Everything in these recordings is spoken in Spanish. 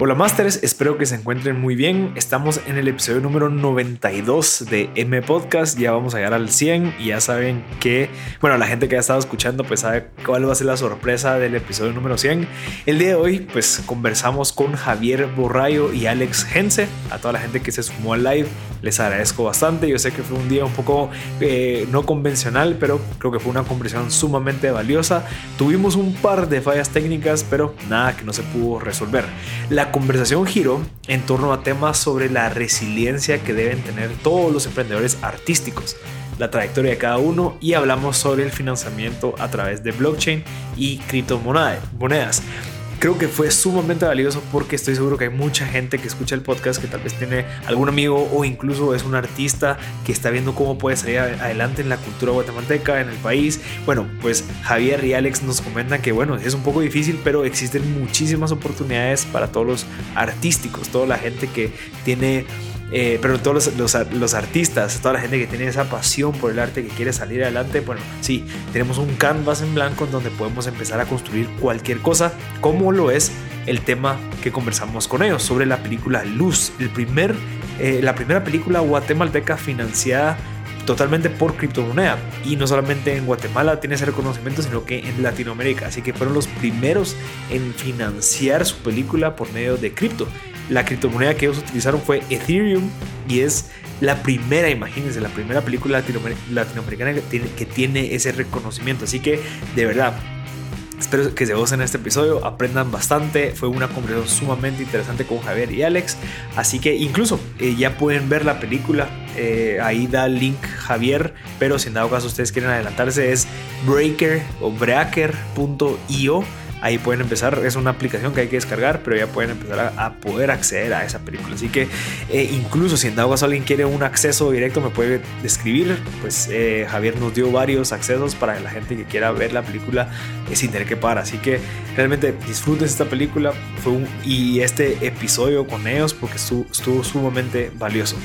Hola Masters, espero que se encuentren muy bien. Estamos en el episodio número 92 de M Podcast. Ya vamos a llegar al 100 y ya saben que, bueno, la gente que ha estado escuchando pues sabe cuál va a ser la sorpresa del episodio número 100. El día de hoy pues conversamos con Javier Borrayo y Alex Gense. A toda la gente que se sumó al live les agradezco bastante. Yo sé que fue un día un poco eh, no convencional, pero creo que fue una conversación sumamente valiosa. Tuvimos un par de fallas técnicas, pero nada que no se pudo resolver. La conversación giró en torno a temas sobre la resiliencia que deben tener todos los emprendedores artísticos, la trayectoria de cada uno y hablamos sobre el financiamiento a través de blockchain y criptomonedas creo que fue sumamente valioso porque estoy seguro que hay mucha gente que escucha el podcast que tal vez tiene algún amigo o incluso es un artista que está viendo cómo puede salir adelante en la cultura guatemalteca, en el país. Bueno, pues Javier y Alex nos comentan que bueno, es un poco difícil, pero existen muchísimas oportunidades para todos los artísticos, toda la gente que tiene eh, pero todos los, artistas, toda la gente que tiene esa pasión por el arte, que quiere salir adelante, bueno, sí, tenemos un canvas en blanco en donde podemos empezar a construir cualquier cosa, como lo es el tema que conversamos con ellos sobre la película Luz, el primer, eh, la primera película guatemalteca financiada totalmente por criptomoneda. Y no solamente en Guatemala tiene ese reconocimiento, sino que en Latinoamérica. Así que fueron los primeros en financiar su película por medio de cripto. La criptomoneda que ellos utilizaron fue Ethereum y es la primera, imagínense, la primera película latinoamericana que tiene, ese reconocimiento. Así que, de verdad, Espero que se gocen este episodio, aprendan bastante. Fue una conversación sumamente interesante con Javier y Alex. Así que incluso eh, ya pueden ver la película. Eh, ahí da el link Javier. Pero si en dado caso ustedes quieren adelantarse, es breaker o breaker.io ahí pueden empezar. Es una aplicación que hay que descargar, pero ya pueden empezar a, poder acceder a esa película. Así que eh, incluso si en dado caso alguien quiere un acceso directo, me puede describir. Pues eh, Javier nos dio varios accesos para la gente que quiera ver la película eh, sin tener que pagar. Así que realmente disfruten esta película fue y este episodio con ellos porque estuvo sumamente valioso.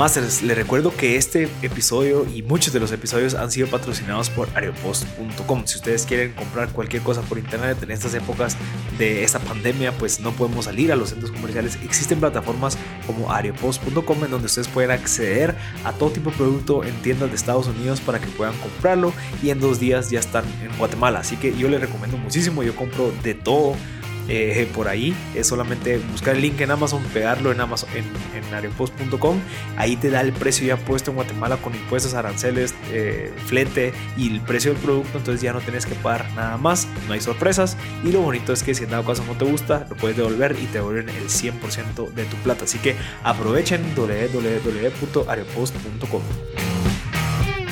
Masters, les recuerdo que este episodio y muchos de los episodios han sido patrocinados por aeropost.com. Si ustedes quieren comprar cualquier cosa por internet en estas épocas de esta pandemia, pues no podemos salir a los centros comerciales. Existen plataformas como aeropost.com en donde ustedes pueden acceder a todo tipo de producto en tiendas de Estados Unidos para que puedan comprarlo y en dos días ya están en Guatemala. Así que yo les recomiendo muchísimo, yo compro de todo eh, por ahí. Es solamente buscar el link en Amazon, pegarlo en Amazon, en, en Ahí te da el precio ya puesto en Guatemala con impuestos, aranceles, eh, flete y el precio del producto. Entonces ya no tienes que pagar nada más, no hay sorpresas. Y lo bonito es que si en dado caso no te gusta, lo puedes devolver y te devuelven el 100% de tu plata. Así que aprovechen www.arepost.com.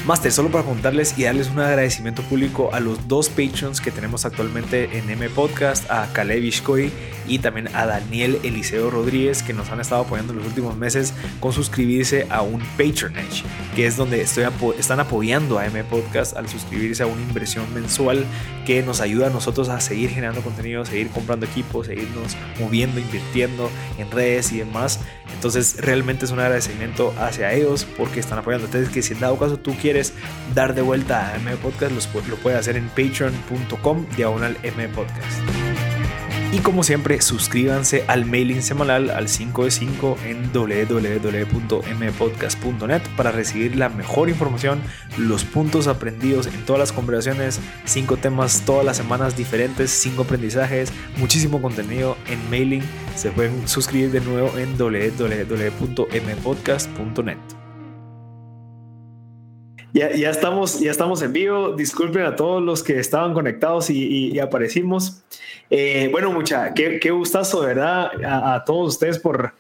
Master, solo para contarles y darles un agradecimiento público a los dos patrons que tenemos actualmente en M Podcast, a Caleb Ishkoy y también a Daniel Eliseo Rodríguez, que nos han estado apoyando en los últimos meses con suscribirse a un Patronage, que es donde estoy están apoyando a M Podcast al suscribirse a una inversión mensual que nos ayuda a nosotros a seguir generando contenido, seguir comprando equipos, seguirnos moviendo, invirtiendo en redes y demás. Entonces, realmente es un agradecimiento hacia ellos porque están apoyando. Entonces, que si en dado caso tú quieres dar de vuelta a M Podcast, lo puedes hacer en patreon.com diagonal M Podcast. Y como siempre, suscríbanse al mailing semanal al 5 de 5 en www.mpodcast.net para recibir la mejor información, los puntos aprendidos en todas las conversaciones, 5 temas todas las semanas diferentes, 5 aprendizajes, muchísimo contenido en mailing. Se pueden suscribir de nuevo en www.mpodcast.net. Ya, ya, estamos, ya estamos en vivo. Disculpen a todos los que estaban conectados y, aparecimos. Eh, bueno, mucha, qué, qué gustazo, ¿verdad? A, todos ustedes por,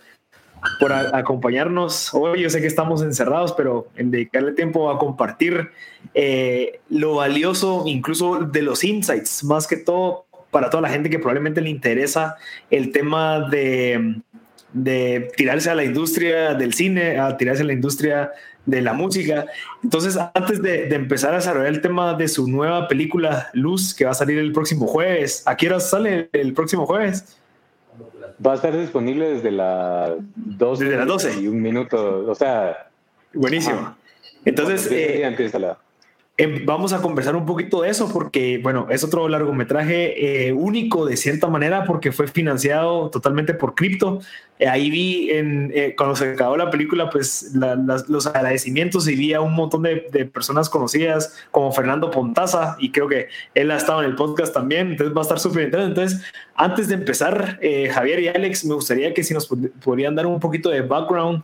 por acompañarnos hoy. Yo sé que estamos encerrados, pero en dedicarle tiempo a compartir eh, lo valioso, incluso de los insights, más que todo para toda la gente que probablemente le interesa el tema de, de tirarse a la industria del cine, a tirarse a la industria de la música. Entonces, antes de, empezar a desarrollar el tema de su nueva película Luz, que va a salir el próximo jueves, ¿a qué hora sale el próximo jueves? Va a estar disponible desde las 12, desde las 12. y un minuto, o sea... Buenísimo. Entonces, eh, vamos a conversar un poquito de eso porque, bueno, es otro largometraje eh, único de cierta manera porque fue financiado totalmente por cripto. Eh, ahí vi en, eh, cuando se acabó la película, pues los agradecimientos y vi a un montón de, personas conocidas como Fernando Pontaza y creo que él ha estado en el podcast también, entonces va a estar súper interesante. Entonces, antes de empezar, Javier y Alex, me gustaría que si nos podrían dar un poquito de background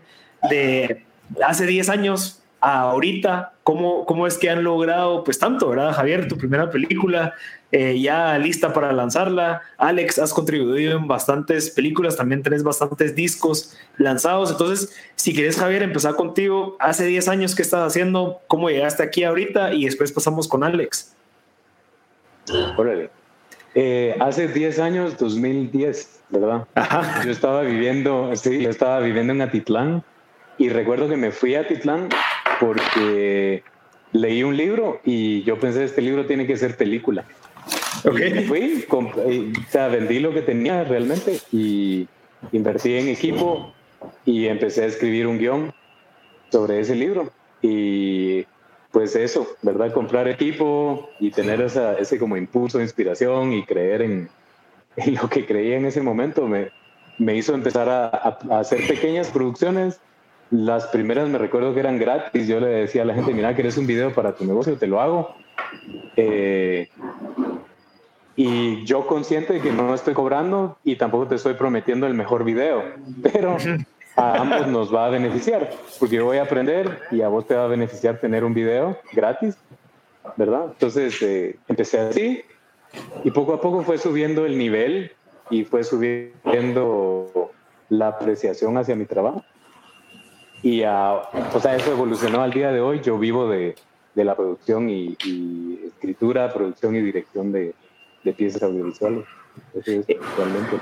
de hace 10 años ahorita, ¿cómo, cómo es que han logrado, pues tanto, ¿verdad? Javier, tu primera película, eh, ya lista para lanzarla. Alex, has contribuido en bastantes películas, también tenés bastantes discos lanzados. Entonces, si quieres, Javier, empezar contigo. Hace 10 años, ¿qué estás haciendo? ¿Cómo llegaste aquí ahorita? Y después pasamos con Alex. Órale. Eh, hace 10 años, 2010, ¿verdad? Yo estaba viviendo, sí, yo estaba viviendo en Atitlán y recuerdo que me fui a Atitlán porque leí un libro y yo pensé, este libro tiene que ser película. Okay. fui, o sea, vendí lo que tenía realmente y invertí en equipo y empecé a escribir un guion sobre ese libro. Y pues eso, ¿verdad? Comprar equipo y tener esa, ese como impulso inspiración y creer en, en lo que creía en ese momento me, me hizo empezar a, a hacer pequeñas producciones las primeras me recuerdo que eran gratis. Yo le decía a la gente, mira, ¿quieres un video para tu negocio? Te lo hago. Eh, y yo consciente de que no estoy cobrando y tampoco te estoy prometiendo el mejor video, pero a ambos nos va a beneficiar, porque yo voy a aprender y a vos te va a beneficiar tener un video gratis, ¿verdad? Entonces eh, empecé así y poco a poco fue subiendo el nivel y fue subiendo la apreciación hacia mi trabajo. Y, o sea, eso evolucionó al día de hoy. Yo vivo de, de la producción y, escritura, producción y dirección de, de piezas audiovisuales. Eso es realmente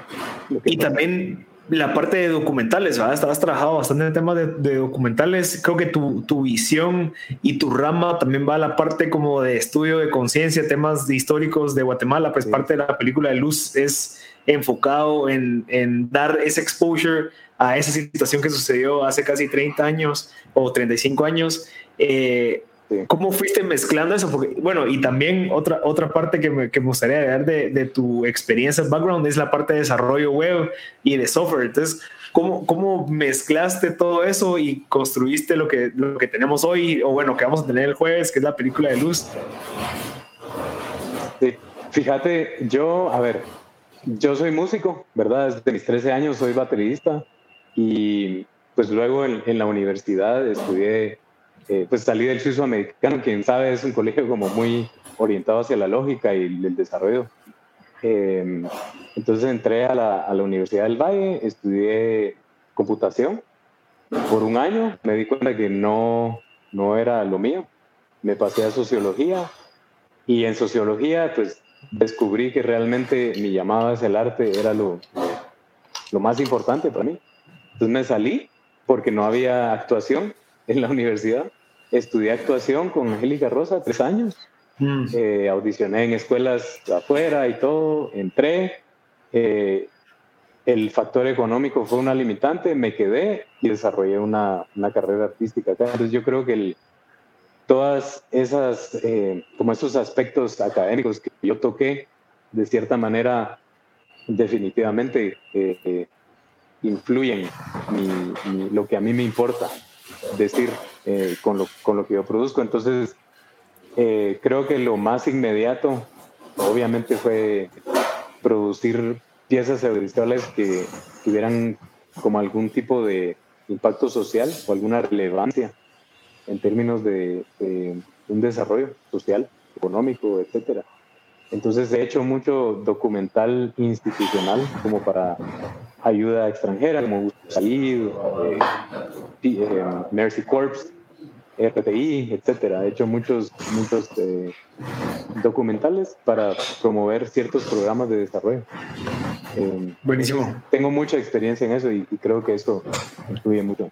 y también la parte de documentales, ¿verdad? Has trabajado bastante en el tema de, de, documentales. Creo que tu, tu, visión y tu rama también va a la parte como de estudio de conciencia, temas históricos de Guatemala. Pues parte de la película de Luz es enfocado en, en dar ese exposure a esa situación que sucedió hace casi 30 años o 35 años. Eh, ¿Cómo fuiste mezclando eso? Porque, bueno, y también otra, otra parte que me, que me gustaría ver de, de, tu experiencia, background, es la parte de desarrollo web y de software. Entonces, ¿cómo, cómo mezclaste todo eso y construiste lo que, lo que tenemos hoy, o bueno, que vamos a tener el jueves, que es la película de luz? Sí. Fíjate, yo, a ver, yo soy músico, ¿verdad? Desde mis 13 años soy baterista. Y pues luego en, la universidad estudié, eh, pues salí del suizo americano, quien sabe es un colegio como muy orientado hacia la lógica y el desarrollo. Em, entonces entré a la, a la Universidad del Valle, estudié computación por un año, me di cuenta que no, no era lo mío, me pasé a sociología y en sociología pues descubrí que realmente mi llamada hacia el arte era lo, lo más importante para mí. Entonces me salí porque no había actuación en la universidad. Estudié actuación con Angélica Rosa tres años. Mm. Eh, audicioné en escuelas afuera y todo. Entré. Eh, el factor económico fue una limitante. Me quedé y desarrollé una, una carrera artística acá. Entonces yo creo que el, todas esas, eh, como esos aspectos académicos que yo toqué, de cierta manera, definitivamente influyen lo que a mí me importa decir eh, con, lo, con, lo, que yo produzco. Entonces, eh, creo que lo más inmediato, obviamente, fue producir piezas audiovisuales que tuvieran como algún tipo de impacto social o alguna relevancia en términos de, un desarrollo social, económico, etcétera. Entonces he hecho mucho documental institucional como para ayuda extranjera, como Salid, eh, eh, Mercy Corps, RTI, etcétera. He hecho muchos, muchos eh, documentales para promover ciertos programas de desarrollo. Buenísimo. Tengo mucha experiencia en eso y, y creo que eso influye mucho.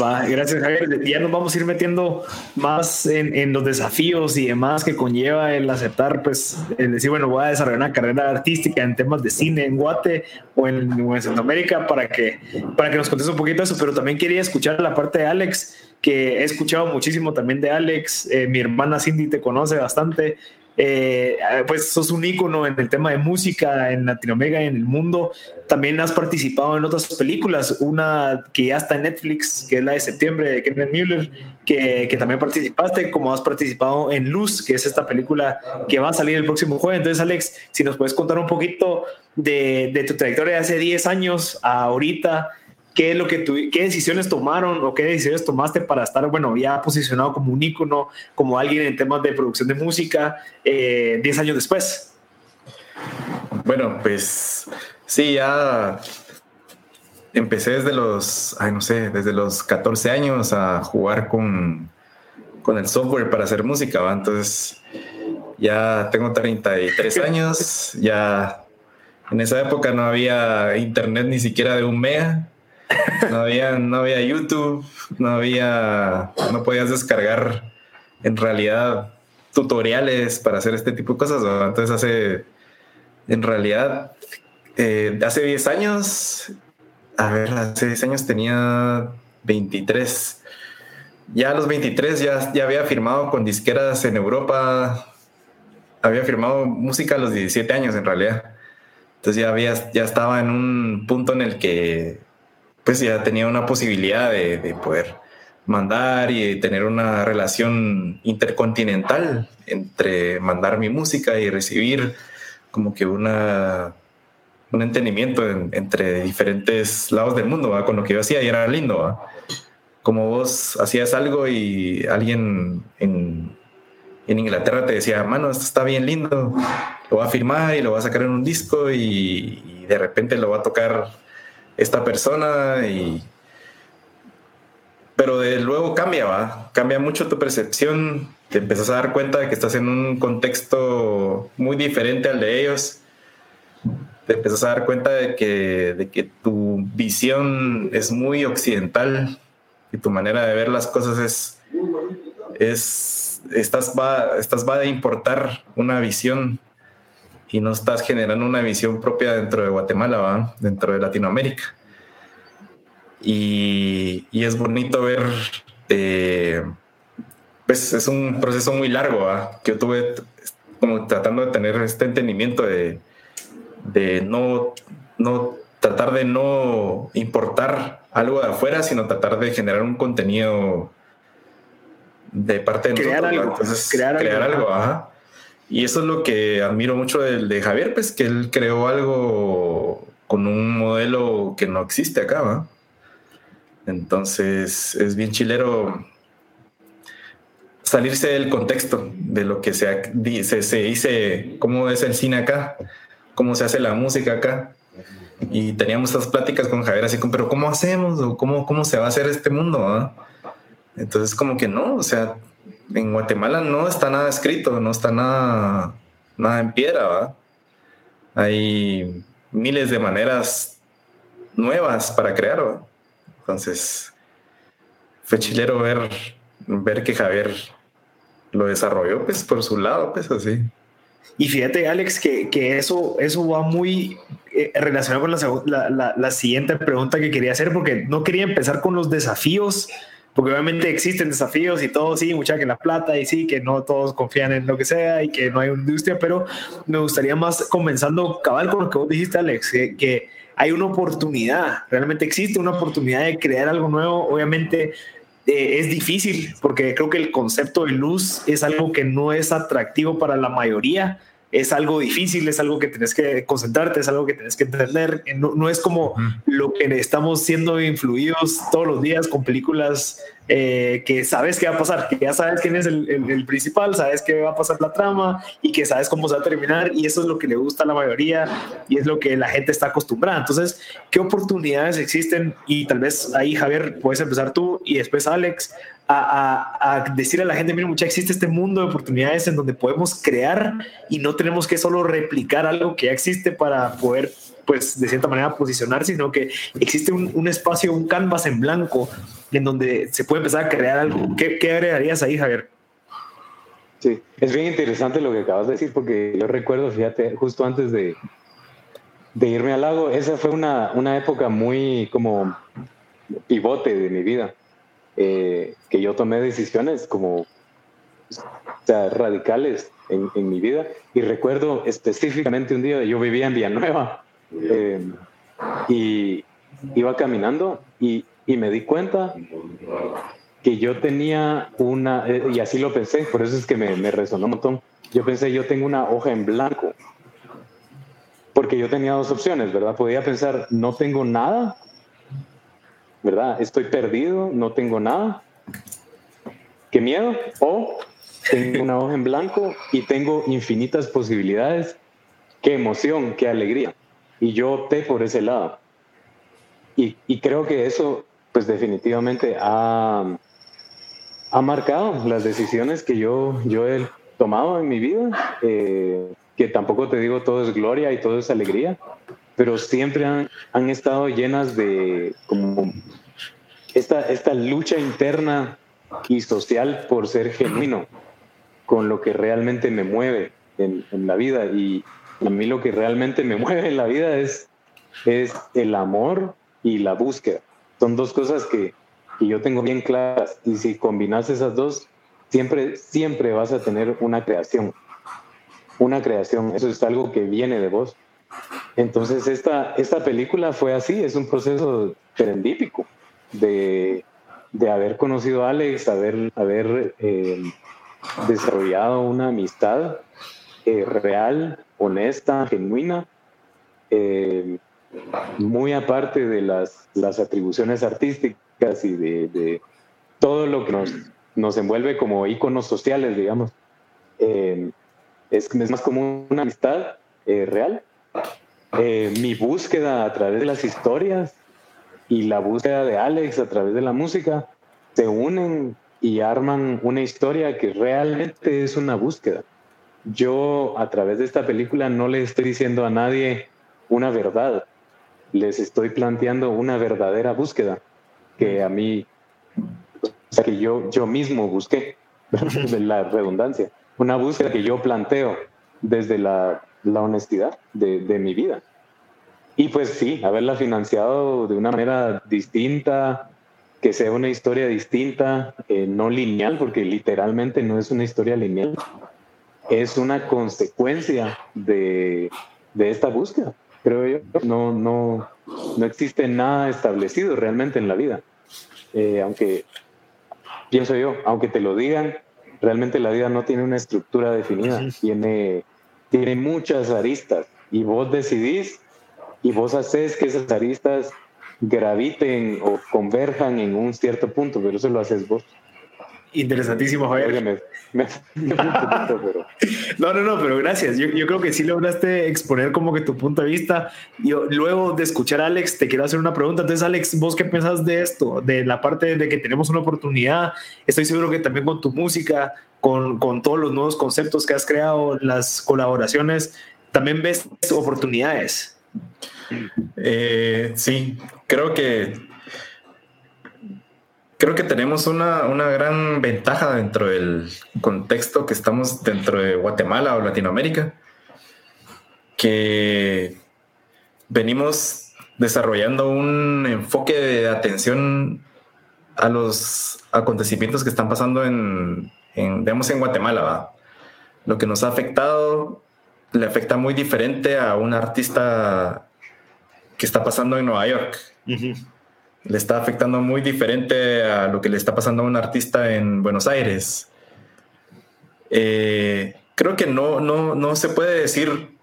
Va, gracias Javier. Ya nos vamos a ir metiendo más en, los desafíos y demás que conlleva el aceptar, pues, el decir, bueno, voy a desarrollar una carrera artística en temas de cine en Guate o en, Centroamérica para que, para que nos contes un poquito eso, pero también quería escuchar la parte de Alex que he escuchado muchísimo también de Alex. Eh, mi hermana Cindy te conoce bastante. Eh, pues sos un ícono en el tema de música en Latinoamérica y en el mundo. También has participado en otras películas, una que ya está en Netflix, que es la de septiembre de Kenneth Mueller, que, también participaste, como has participado en Luz, que es esta película que va a salir el próximo jueves. Entonces, Alex, si nos puedes contar un poquito de, de tu trayectoria de hace 10 años a ahorita, qué es lo que qué decisiones tomaron o qué decisiones tomaste para estar, bueno, ya posicionado como un ícono, como alguien en temas de producción de música, 10 eh, años después. Bueno, pues sí, ya empecé desde los, ay, no sé, desde los 14 años a jugar con, con el software para hacer música, ¿va? Entonces, ya tengo 33 años, ya en esa época no había internet ni siquiera de un mega. No había, no había YouTube, no había, no podías descargar en realidad tutoriales para hacer este tipo de cosas. Entonces hace, en realidad, eh, hace 10 años, a ver, hace 10 años tenía 23. Ya a los 23 ya, ya había firmado con disqueras en Europa. Había firmado música a los 17 años en realidad. Entonces ya había, ya estaba en un punto en el que pues ya tenía una posibilidad de, poder mandar y tener una relación intercontinental entre mandar mi música y recibir como que una un entendimiento entre diferentes lados del mundo con lo que yo hacía y era lindo como vos hacías algo y alguien en, en, Inglaterra te decía mano esto está bien lindo lo va a firmar y lo va a sacar en un disco y de repente lo va a tocar esta persona y... Pero de luego cambia, ¿va? Cambia mucho tu percepción, te empiezas a dar cuenta de que estás en un contexto muy diferente al de ellos, te empiezas a dar cuenta de que, de que tu visión es muy occidental y tu manera de ver las cosas es, es estás va, estás va a importar una visión y no estás generando una visión propia dentro de Guatemala, ¿va? dentro de Latinoamérica. Y, y es bonito ver, eh, pues es un proceso muy largo, que yo tuve como tratando de tener este entendimiento de, de no, no tratar de no importar algo de afuera, sino tratar de generar un contenido de parte de crear Algo, Entonces, crear, algo. Ajá. Y eso es lo que admiro mucho del de Javier, pues que él creó algo con un modelo que no existe acá, ¿va? Entonces es bien chilero salirse del contexto de lo que se, se, se dice, cómo es el cine acá, cómo se hace la música acá. Y teníamos estas pláticas con Javier así como, pero ¿cómo hacemos? ¿O cómo, cómo se va a hacer este mundo? Entonces como que no, o sea, en Guatemala no está nada escrito, no está nada, nada en piedra, ¿va? Hay miles de maneras nuevas para crear, ¿va? Entonces, fue chilero ver, ver que Javier lo desarrolló, pues, por su lado, pues, así. Y fíjate, Alex, que, que eso, eso va muy eh, relacionado con la, la, la, siguiente pregunta que quería hacer, porque no quería empezar con los desafíos porque obviamente existen desafíos y todo, sí, mucha que la plata y sí, que no todos confían en lo que sea y que no hay industria, pero me gustaría más comenzando cabal con lo que vos dijiste, Alex, que, hay una oportunidad, realmente existe una oportunidad de crear algo nuevo, obviamente eh, es difícil porque creo que el concepto de luz es algo que no es atractivo para la mayoría es algo difícil, es algo que tienes que concentrarte, es algo que tienes que entender. No, no es como lo que estamos siendo influidos todos los días con películas eh, que sabes qué va a pasar, que ya sabes quién es el, el, principal, sabes qué va a pasar la trama y que sabes cómo se va a terminar y eso es lo que le gusta a la mayoría y es lo que la gente está acostumbrada. Entonces, ¿qué oportunidades existen? Y tal vez ahí, Javier, puedes empezar tú y después Alex a, decir a la gente, mira, mucha, existe este mundo de oportunidades en donde podemos crear y no tenemos que solo replicar algo que ya existe para poder, pues, de cierta manera posicionar, sino que existe un, un espacio, un canvas en blanco en donde se puede empezar a crear algo. ¿Qué, qué agregarías ahí, Javier? Sí, es bien interesante lo que acabas de decir porque yo recuerdo, fíjate, justo antes de, de irme al lago, esa fue una, una época muy como pivote de mi vida eh, que yo tomé decisiones como sea, radicales en, en, mi vida. Y recuerdo específicamente un día, yo vivía en Villanueva eh, y iba caminando y, y, me di cuenta que yo tenía una, eh, y así lo pensé, por eso es que me, me resonó un montón. Yo pensé, yo tengo una hoja en blanco porque yo tenía dos opciones, ¿verdad? Podía pensar, no tengo nada, ¿verdad? Estoy perdido, no tengo nada. Qué miedo. O tengo una hoja en blanco y tengo infinitas posibilidades. Qué emoción, qué alegría. Y yo opté por ese lado. Y, y creo que eso, pues definitivamente ha, ha marcado las decisiones que yo, yo he tomado en mi vida. Eh, que tampoco te digo todo es gloria y todo es alegría, pero siempre han, han estado llenas de como esta, esta lucha interna y social por ser genuino con lo que realmente me mueve en, la vida. Y a mí lo que realmente me mueve en la vida es, es el amor y la búsqueda. Son dos cosas que, que yo tengo bien claras. Y si combinas esas dos, siempre, siempre vas a tener una creación una creación, eso es algo que viene de vos. Entonces esta, esta película fue así, es un proceso serendípico de, de haber conocido a Alex, haber, haber eh, desarrollado una amistad eh, real, honesta, genuina, eh, muy aparte de las, las atribuciones artísticas y de, de, todo lo que nos, nos envuelve como íconos sociales, digamos es, es más como una amistad real. Mi búsqueda a través de las historias y la búsqueda de Alex a través de la música se unen y arman una historia que realmente es una búsqueda. Yo a través de esta película no le estoy diciendo a nadie una verdad, les estoy planteando una verdadera búsqueda que a mí, o sea, que yo, yo mismo busqué, de la redundancia una búsqueda que yo planteo desde la, la honestidad de, de, mi vida. Y pues sí, haberla financiado de una manera distinta, que sea una historia distinta, eh, no lineal, porque literalmente no es una historia lineal, es una consecuencia de, de esta búsqueda, creo yo. No, no, no existe nada establecido realmente en la vida. Eh, aunque, pienso yo, aunque te lo digan, realmente la vida no tiene una estructura definida, tiene, tiene muchas aristas y vos decidís y vos haces que esas aristas graviten o converjan en un cierto punto, pero eso lo haces vos. Interesantísimo, Javier. No, no, no, pero gracias. Yo, yo, creo que sí lograste exponer como que tu punto de vista. Yo, luego de escuchar a Alex, te quiero hacer una pregunta. Entonces, Alex, ¿vos qué pensás de esto? De la parte de que tenemos una oportunidad. Estoy seguro que también con tu música, con, con todos los nuevos conceptos que has creado, las colaboraciones, también ves oportunidades. Eh, sí, creo que creo que tenemos una, una, gran ventaja dentro del contexto que estamos dentro de Guatemala o Latinoamérica, que venimos desarrollando un enfoque de atención a los acontecimientos que están pasando en, en digamos, en Guatemala. ¿va? Lo que nos ha afectado le afecta muy diferente a un artista que está pasando en Nueva York. Uh -huh le está afectando muy diferente a lo que le está pasando a un artista en Buenos Aires. Eh, creo que no, no, no se puede decir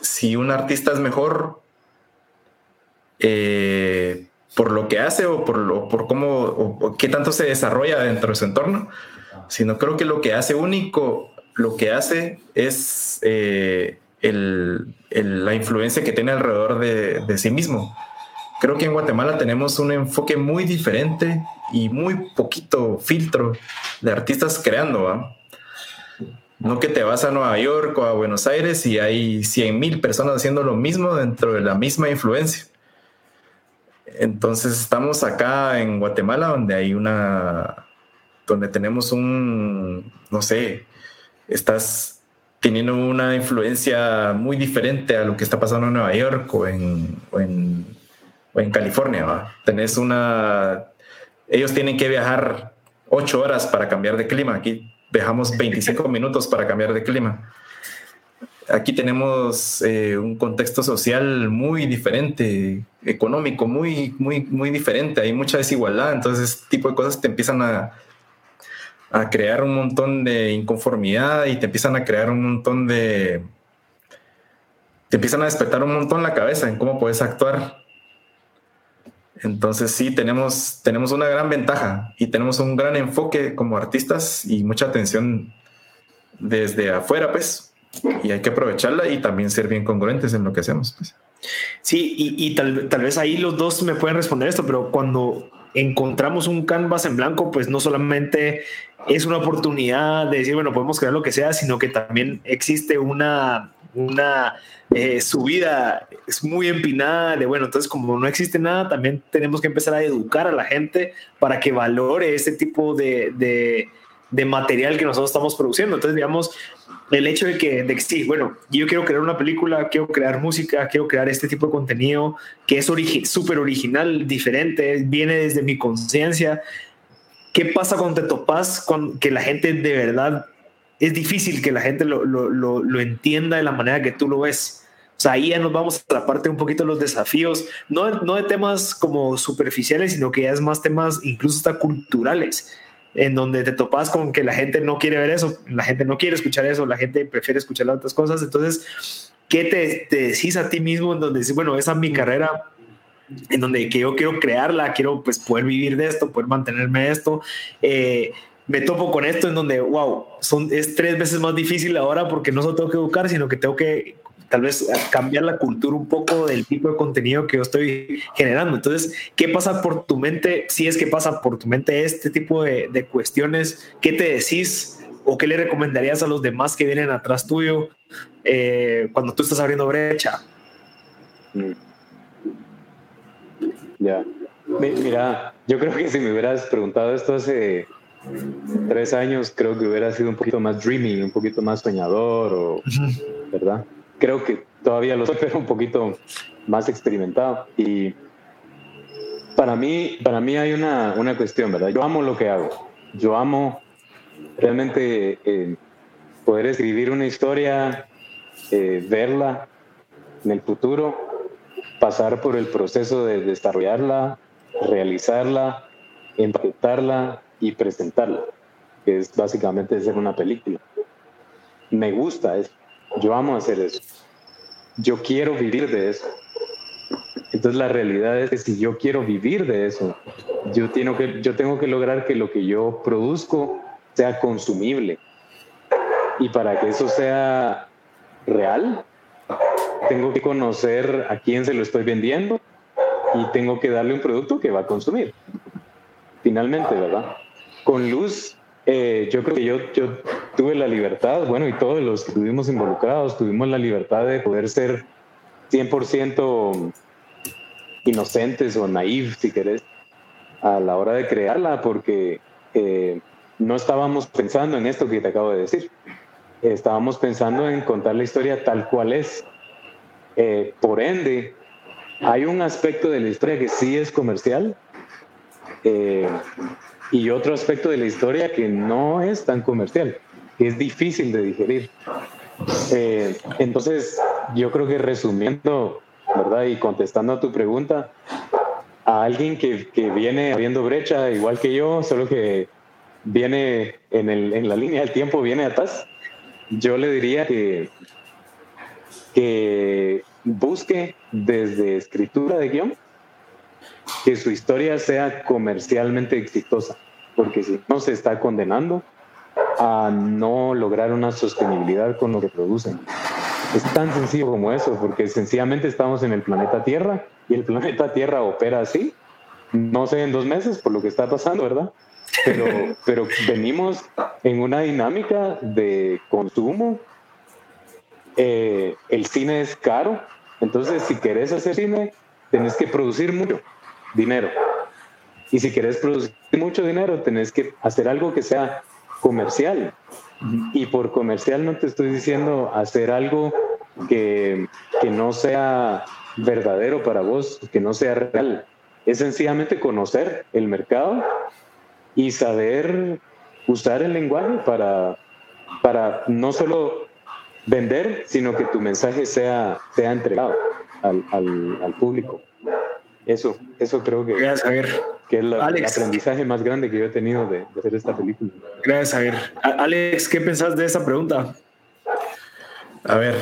si un artista es mejor eh, por lo que hace o por, lo, por cómo o, o, qué tanto se desarrolla dentro de su entorno, sino creo que lo que hace único, lo que hace es eh, la influencia que tiene alrededor de, sí mismo creo que en Guatemala tenemos un enfoque muy diferente y muy poquito filtro de artistas creando. No que te vas a Nueva York o a Buenos Aires y hay 100 mil personas haciendo lo mismo dentro de la misma influencia. Entonces estamos acá en Guatemala donde hay una, donde tenemos un, no sé, estás teniendo una influencia muy diferente a lo que está pasando en Nueva York o en, o en o en California, ¿va? tenés una, ellos tienen que viajar ocho horas para cambiar de clima. Aquí viajamos 25 minutos para cambiar de clima. Aquí tenemos eh, un contexto social muy diferente, económico muy, muy, muy diferente. Hay mucha desigualdad. Entonces, este tipo de cosas te empiezan a, a crear un montón de inconformidad y te empiezan a crear un montón de... Te empiezan a despertar un montón la cabeza en cómo puedes actuar. Entonces sí, tenemos, tenemos una gran ventaja y tenemos un gran enfoque como artistas y mucha atención desde afuera, pues, y hay que aprovecharla y también ser bien congruentes en lo que hacemos. Pues. Sí, y, tal, tal vez ahí los dos me pueden responder esto, pero cuando encontramos un canvas en blanco, pues no solamente es una oportunidad de decir, bueno, podemos crear lo que sea, sino que también existe una, una eh, subida es muy empinada de, bueno, entonces como no existe nada, también tenemos que empezar a educar a la gente para que valore este tipo de, de, de material que nosotros estamos produciendo. Entonces, digamos, el hecho de que, de que sí, bueno, yo quiero crear una película, quiero crear música, quiero crear este tipo de contenido que es súper original, diferente, viene desde mi conciencia. ¿Qué pasa cuando te topas con que la gente de verdad es difícil que la gente lo, lo, lo, lo, entienda de la manera que tú lo ves? O sea, ahí ya nos vamos a la parte un poquito de los desafíos, no, no de temas como superficiales, sino que ya es más temas incluso hasta culturales en donde te topas con que la gente no quiere ver eso, la gente no quiere escuchar eso, la gente prefiere escuchar otras cosas. Entonces, ¿qué te, te decís a ti mismo en donde dices, bueno, esa es mi carrera? en donde que yo quiero crearla, quiero pues poder vivir de esto, poder mantenerme de esto. Eh, me topo con esto en donde, wow, son, es tres veces más difícil ahora porque no solo tengo que educar, sino que tengo que tal vez cambiar la cultura un poco del tipo de contenido que yo estoy generando. Entonces, ¿qué pasa por tu mente? Si es que pasa por tu mente este tipo de, de cuestiones, ¿qué te decís o qué le recomendarías a los demás que vienen atrás tuyo eh, cuando tú estás abriendo brecha? Mm. Ya. Mira, yo creo que si me hubieras preguntado esto hace tres años, creo que hubiera sido un poquito más dreamy, un poquito más soñador, o, ¿verdad? Creo que todavía lo soy, pero un poquito más experimentado. Y para mí, para mí hay una, una cuestión, ¿verdad? Yo amo lo que hago. Yo amo realmente eh, poder escribir una historia, eh, verla en el futuro, pasar por el proceso de desarrollarla, realizarla, empaquetarla y presentarla, que es básicamente hacer una película. Me gusta eso. Yo amo hacer eso. Yo quiero vivir de eso. Entonces la realidad es que si yo quiero vivir de eso, yo tengo que, yo tengo que lograr que lo que yo produzco sea consumible. Y para que eso sea real, tengo que conocer a quién se lo estoy vendiendo y tengo que darle un producto que va a consumir. Finalmente, ¿verdad? Con luz eh, yo creo que yo, yo tuve la libertad, bueno, y todos los que estuvimos involucrados tuvimos la libertad de poder ser 100% inocentes o naif, si querés, a la hora de crearla, porque eh, no estábamos pensando en esto que te acabo de decir. Estábamos pensando en contar la historia tal cual es. Eh, por ende, hay un aspecto de la historia que sí es comercial, eh, y otro aspecto de la historia que no es tan comercial, que es difícil de digerir. Eh, entonces, yo creo que resumiendo, ¿verdad? Y contestando a tu pregunta, a alguien que, que viene abriendo brecha igual que yo, solo que viene en, el, en la línea del tiempo, viene atrás, yo le diría que, que busque desde escritura de guion que su historia sea comercialmente exitosa, porque si no se está condenando a no lograr una sostenibilidad con lo que producen. Es tan sencillo como eso, porque sencillamente estamos en el planeta Tierra y el planeta Tierra opera así, no sé en dos meses por lo que está pasando, ¿verdad? Pero, venimos en una dinámica de consumo. Eh, el cine es caro, entonces si querés hacer cine, tenés que producir mucho dinero. Y si quieres producir mucho dinero, tenés que hacer algo que sea comercial. Y por comercial no te estoy diciendo hacer algo que, que no sea verdadero para vos, que no sea real. Es sencillamente conocer el mercado y saber usar el lenguaje para, para no solo vender, sino que tu mensaje sea, sea entregado al, al, público. Eso, eso creo que, Gracias, Javier. que es el aprendizaje más grande que yo he tenido de, de hacer esta película. Gracias, Javier. Alex, ¿qué pensás de esa pregunta? A ver,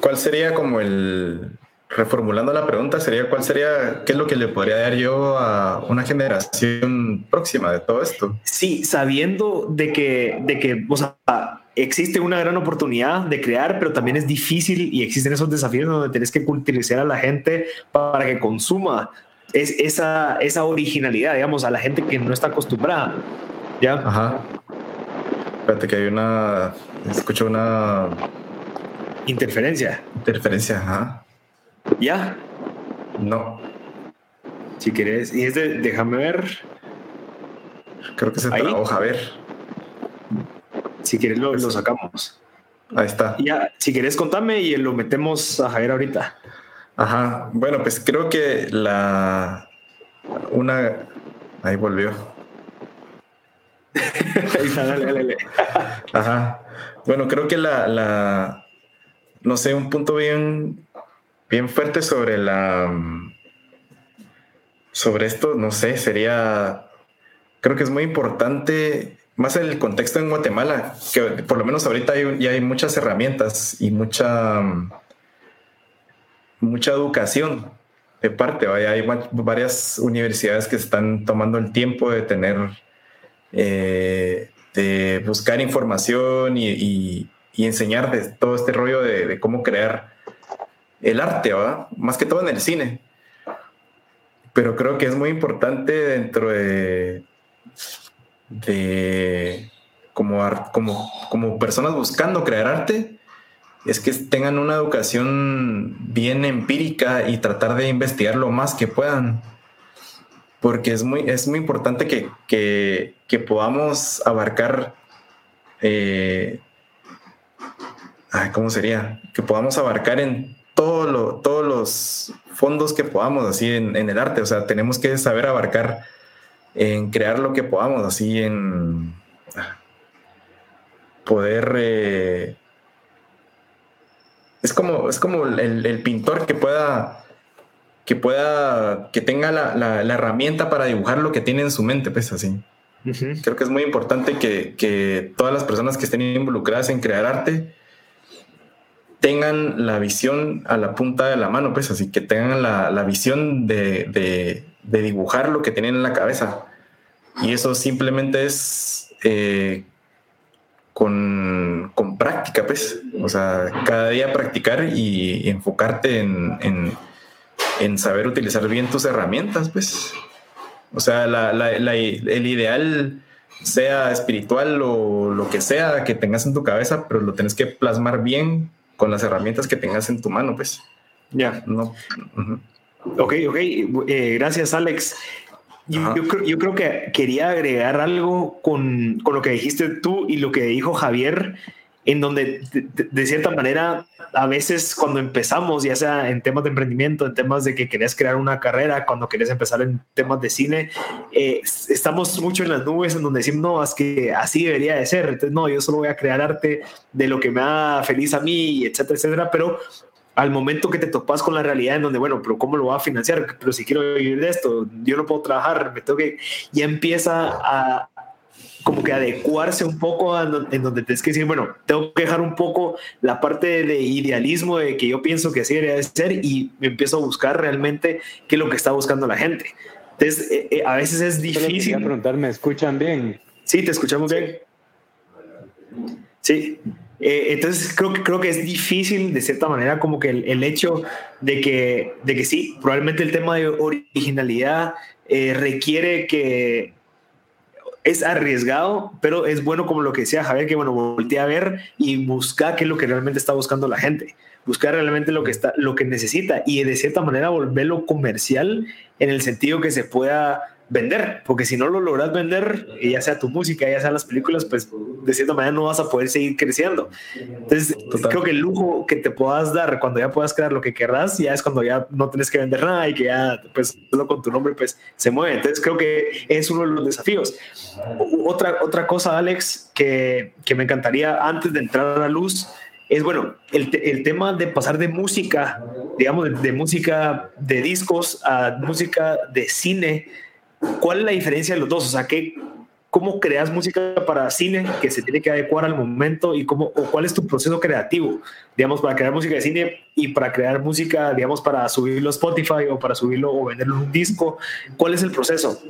¿cuál sería como el, reformulando la pregunta, sería cuál sería, qué es lo que le podría dar yo a una generación próxima de todo esto. Sí, sabiendo de que, de que o sea, existe una gran oportunidad de crear, pero también es difícil y existen esos desafíos donde tienes que utilizar a la gente para que consuma es esa, esa originalidad, digamos, a la gente que no está acostumbrada. ¿Ya? Ajá. Espérate que hay una, escucho una... Interferencia. Interferencia, ajá. ¿Ya? No. Si quieres, y es de, déjame ver. Creo que se trabó Javier. Si quieres lo, lo, sacamos. Ahí está. Ya, si quieres contame y lo metemos a Javier ahorita. Ajá. Bueno, pues creo que la una ahí volvió. ahí está, dale, dale. Ajá. Bueno, creo que la, la no sé, un punto bien bien fuerte sobre la sobre esto, no sé, sería creo que es muy importante más el contexto en Guatemala, que por lo menos ahorita hay, ya hay muchas herramientas y mucha mucha educación de parte, hay varias universidades que están tomando el tiempo de tener eh, de buscar información y, enseñar de todo este rollo de cómo crear el arte, ¿va? Más que todo en el cine. Pero creo que es muy importante dentro de, de como, como, como personas buscando crear arte, es que tengan una educación bien empírica y tratar de investigar lo más que puedan. Porque es muy, es muy importante que, que, podamos abarcar, eh, ¿cómo sería? Que podamos abarcar en todos los fondos que podamos así en, el arte. O sea, tenemos que saber abarcar en crear lo que podamos así en poder... Eh, es como, es como el, pintor que pueda que pueda, que tenga la, herramienta para dibujar lo que tiene en su mente, pues así. Creo que es muy importante que, que, todas las personas que estén involucradas en crear arte tengan la visión a la punta de la mano, pues así que tengan la, visión de, dibujar lo que tienen en la cabeza. Y eso simplemente es eh, con, práctica, pues. O sea, cada día practicar y, enfocarte en, saber utilizar bien tus herramientas, pues. O sea, el ideal sea espiritual o lo que sea que tengas en tu cabeza, pero lo tienes que plasmar bien con las herramientas que tengas en tu mano, pues. Ya. No. Ok, ok. Eh, gracias, Alex. Yo, yo, creo, que quería agregar algo con, con, lo que dijiste tú y lo que dijo Javier, en donde de, cierta manera a veces cuando empezamos, ya sea en temas de emprendimiento, en temas de que querías crear una carrera, cuando querías empezar en temas de cine, eh, estamos mucho en las nubes en donde decimos, no, es que así debería de ser, entonces no, yo solo voy a crear arte de lo que me da feliz a mí, etcétera, etcétera, pero al momento que te topas con la realidad en donde, bueno, pero ¿cómo lo voy a financiar? Pero si quiero vivir de esto, yo no puedo trabajar, me tengo que... Ya empieza a, como que adecuarse un poco en donde tienes que decir, bueno, tengo que dejar un poco la parte de idealismo de que yo pienso que así debería de ser y empiezo a buscar realmente qué es lo que está buscando la gente. Entonces, eh, eh, a veces es difícil. preguntar, ¿me escuchan bien? Sí, te escuchamos bien. Sí. Eh, entonces creo que, creo que es difícil de cierta manera como que el, hecho de que, de que sí, probablemente el tema de originalidad requiere que, es arriesgado, pero es bueno como lo que decía Javier, que bueno, voltea a ver y busca qué es lo que realmente está buscando la gente, buscar realmente lo que está, lo que necesita y de cierta manera volverlo comercial en el sentido que se pueda vender, porque si no lo logras vender, ya sea tu música, ya sea las películas, pues de cierta manera no vas a poder seguir creciendo. Entonces, creo que el lujo que te puedas dar cuando ya puedas crear lo que querrás, ya es cuando ya no tienes que vender nada y que ya, pues, solo con tu nombre, pues, se mueve. Entonces, creo que es uno de los desafíos. Otra, otra cosa, Alex, que, que me encantaría antes de entrar a la luz, es bueno, el, el, tema de pasar de música, digamos, de, música de discos a música de cine. ¿Cuál es la diferencia de los dos? O sea, ¿qué, ¿cómo creas música para cine que se tiene que adecuar al momento y cómo, o cuál es tu proceso creativo, digamos, para crear música de cine y para crear música, digamos, para subirlo a Spotify o para subirlo o venderlo en un disco? ¿Cuál es el proceso?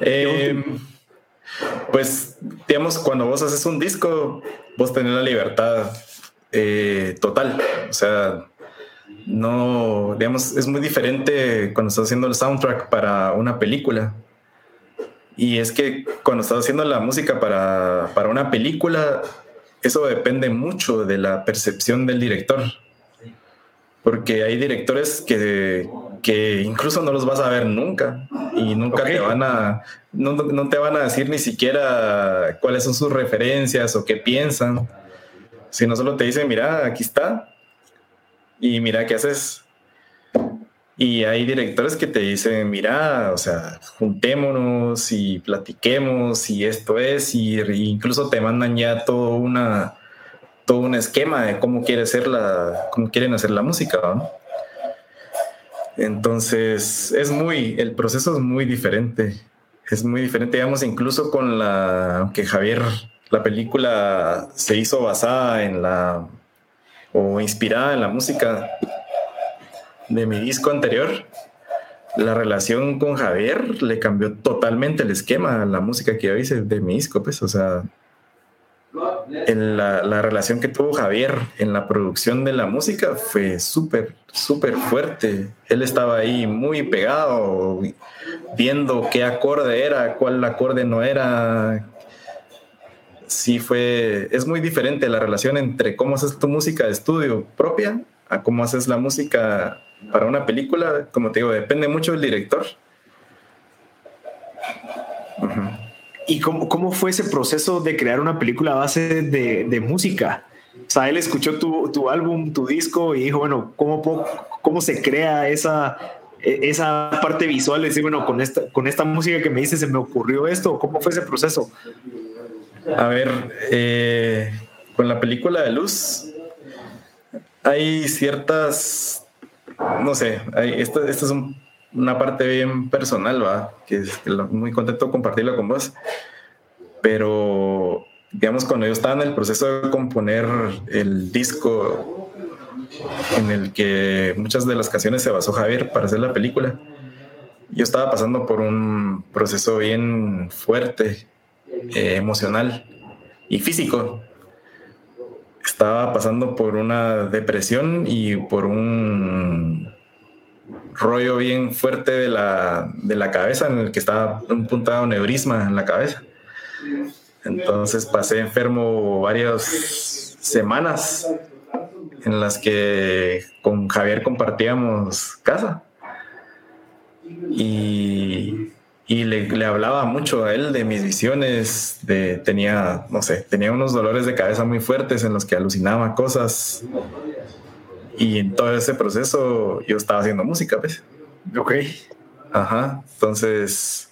Eh, pues, digamos, cuando vos haces un disco, vos tenés la libertad eh, total. O sea, no, digamos, es muy diferente cuando estás haciendo el soundtrack para una película. Y es que cuando estás haciendo la música para, para una película, eso depende mucho de la percepción del director. Porque hay directores que, que incluso no los vas a ver nunca y nunca te van a no, no, te van a decir ni siquiera cuáles son sus referencias o qué piensan, sino solo te dicen, mira, aquí está y mira qué haces. Y hay directores que te dicen, mira, o sea, juntémonos y platiquemos y esto es, y, incluso te mandan ya todo una todo un esquema de cómo quiere ser la, cómo quieren hacer la música, ¿no? Entonces, es muy, el proceso es muy diferente. Es muy diferente, digamos, incluso con la que Javier, la película se hizo basada en la, o inspirada en la música de mi disco anterior. La relación con Javier le cambió totalmente el esquema, la música que yo hice de mi disco, pues, o sea, en la, relación que tuvo Javier en la producción de la música fue súper, súper fuerte. Él estaba ahí muy pegado, viendo qué acorde era, cuál acorde no era. Sí fue, es muy diferente la relación entre cómo haces tu música de estudio propia a cómo haces la música para una película. Como te digo, depende mucho del director. ¿Y cómo, cómo, fue ese proceso de crear una película a base de, de música? O sea, él escuchó tu, tu, álbum, tu disco y dijo, bueno, ¿cómo, cómo se crea esa, e, esa parte visual? Decir, bueno, con esta, con esta música que me dice se me ocurrió esto. ¿Cómo fue ese proceso? A ver, eh, con la película de luz hay ciertas, no sé, hay, esto es un una parte bien personal, va, que es muy contento de compartirlo con vos. Pero, digamos, cuando yo estaba en el proceso de componer el disco en el que muchas de las canciones se basó Javier para hacer la película, yo estaba pasando por un proceso bien fuerte, eh, emocional y físico. Estaba pasando por una depresión y por un rollo bien fuerte de la, de la cabeza en el que estaba un puntado neurisma en la cabeza. Entonces pasé enfermo varias semanas en las que con Javier compartíamos casa. Y, y le, le, hablaba mucho a él de mis visiones, de tenía, no sé, tenía unos dolores de cabeza muy fuertes en los que alucinaba cosas y en todo ese proceso yo estaba haciendo música, ¿ves? Ok. Ajá. Entonces,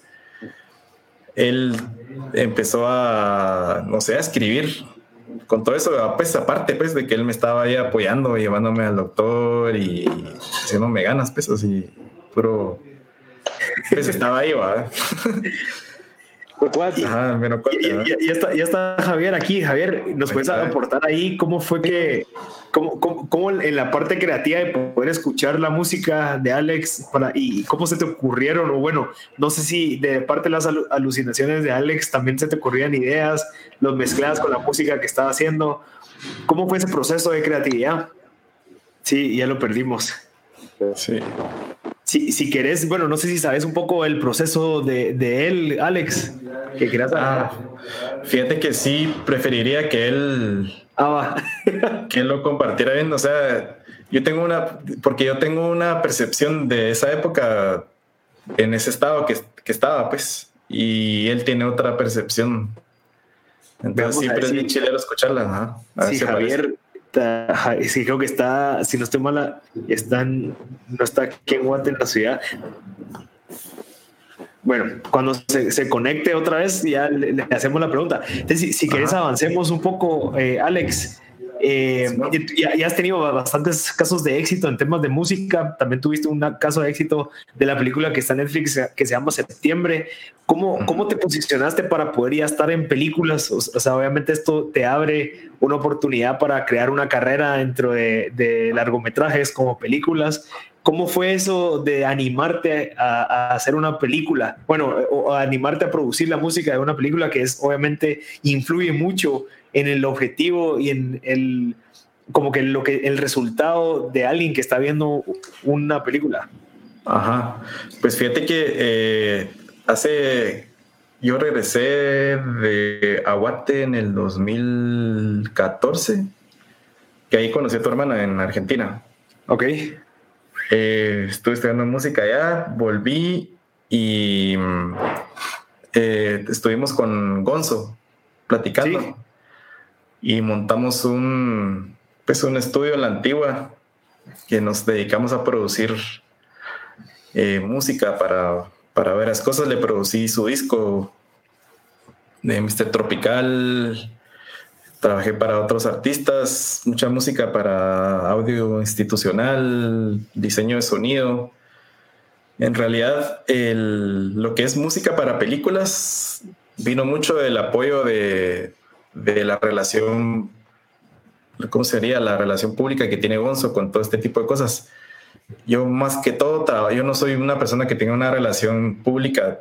él empezó a, no sé, a escribir con todo eso, pues aparte, pues, de que él me estaba ahí apoyando, llevándome al doctor y haciéndome ganas, pues, así, puro, pues estaba ahí, va. y, está, ya está Javier aquí. Javier, ¿nos puedes aportar ahí cómo fue que, cómo, cómo, en la parte creativa de poder escuchar la música de Alex para, y cómo se te ocurrieron? O bueno, no sé si de parte de las alucinaciones de Alex también se te ocurrían ideas, los mezcladas con la música que estaba haciendo. ¿Cómo fue ese proceso de creatividad? Sí, ya lo perdimos. Sí. Si, si querés, bueno, no sé si sabes un poco el proceso de, de él, Alex, que quieras ah, Fíjate que sí, preferiría que él, ah, que él lo compartiera bien. O sea, yo tengo una, porque yo tengo una percepción de esa época en ese estado que, que estaba, pues, y él tiene otra percepción. Entonces siempre es bien chilero escucharla. sí, Javier, sí, creo que está, si no estoy mala, está no está aquí en Guate, en la ciudad. Bueno, cuando se, conecte otra vez, ya le, hacemos la pregunta. Entonces, si, quieres, avancemos un poco, eh, Alex. Eh, ya, has tenido bastantes casos de éxito en temas de música. También tuviste un caso de éxito de la película que está en Netflix que se llama Septiembre. ¿Cómo, cómo te posicionaste para poder ya estar en películas? O, sea, obviamente esto te abre una oportunidad para crear una carrera dentro de, de largometrajes como películas. ¿Cómo fue eso de animarte a, hacer una película? Bueno, o animarte a producir la música de una película que es obviamente influye mucho en el objetivo y en el como que lo que el resultado de alguien que está viendo una película. Ajá. Pues fíjate que eh, hace yo regresé de Aguate en el 2014, que ahí conocí a tu hermana en Argentina. Ok. Eh, estuve estudiando música allá, volví y eh, estuvimos con Gonzo platicando y montamos un, pues un estudio en la antigua que nos dedicamos a producir eh, música para, para varias cosas. Le producí su disco de Mr. Tropical. Trabajé para otros artistas, mucha música para audio institucional, diseño de sonido. En realidad, lo que es música para películas vino mucho del apoyo de, de la relación, ¿cómo sería? La relación pública que tiene Gonzo con todo este tipo de cosas. Yo más que todo, yo no soy una persona que tenga una relación pública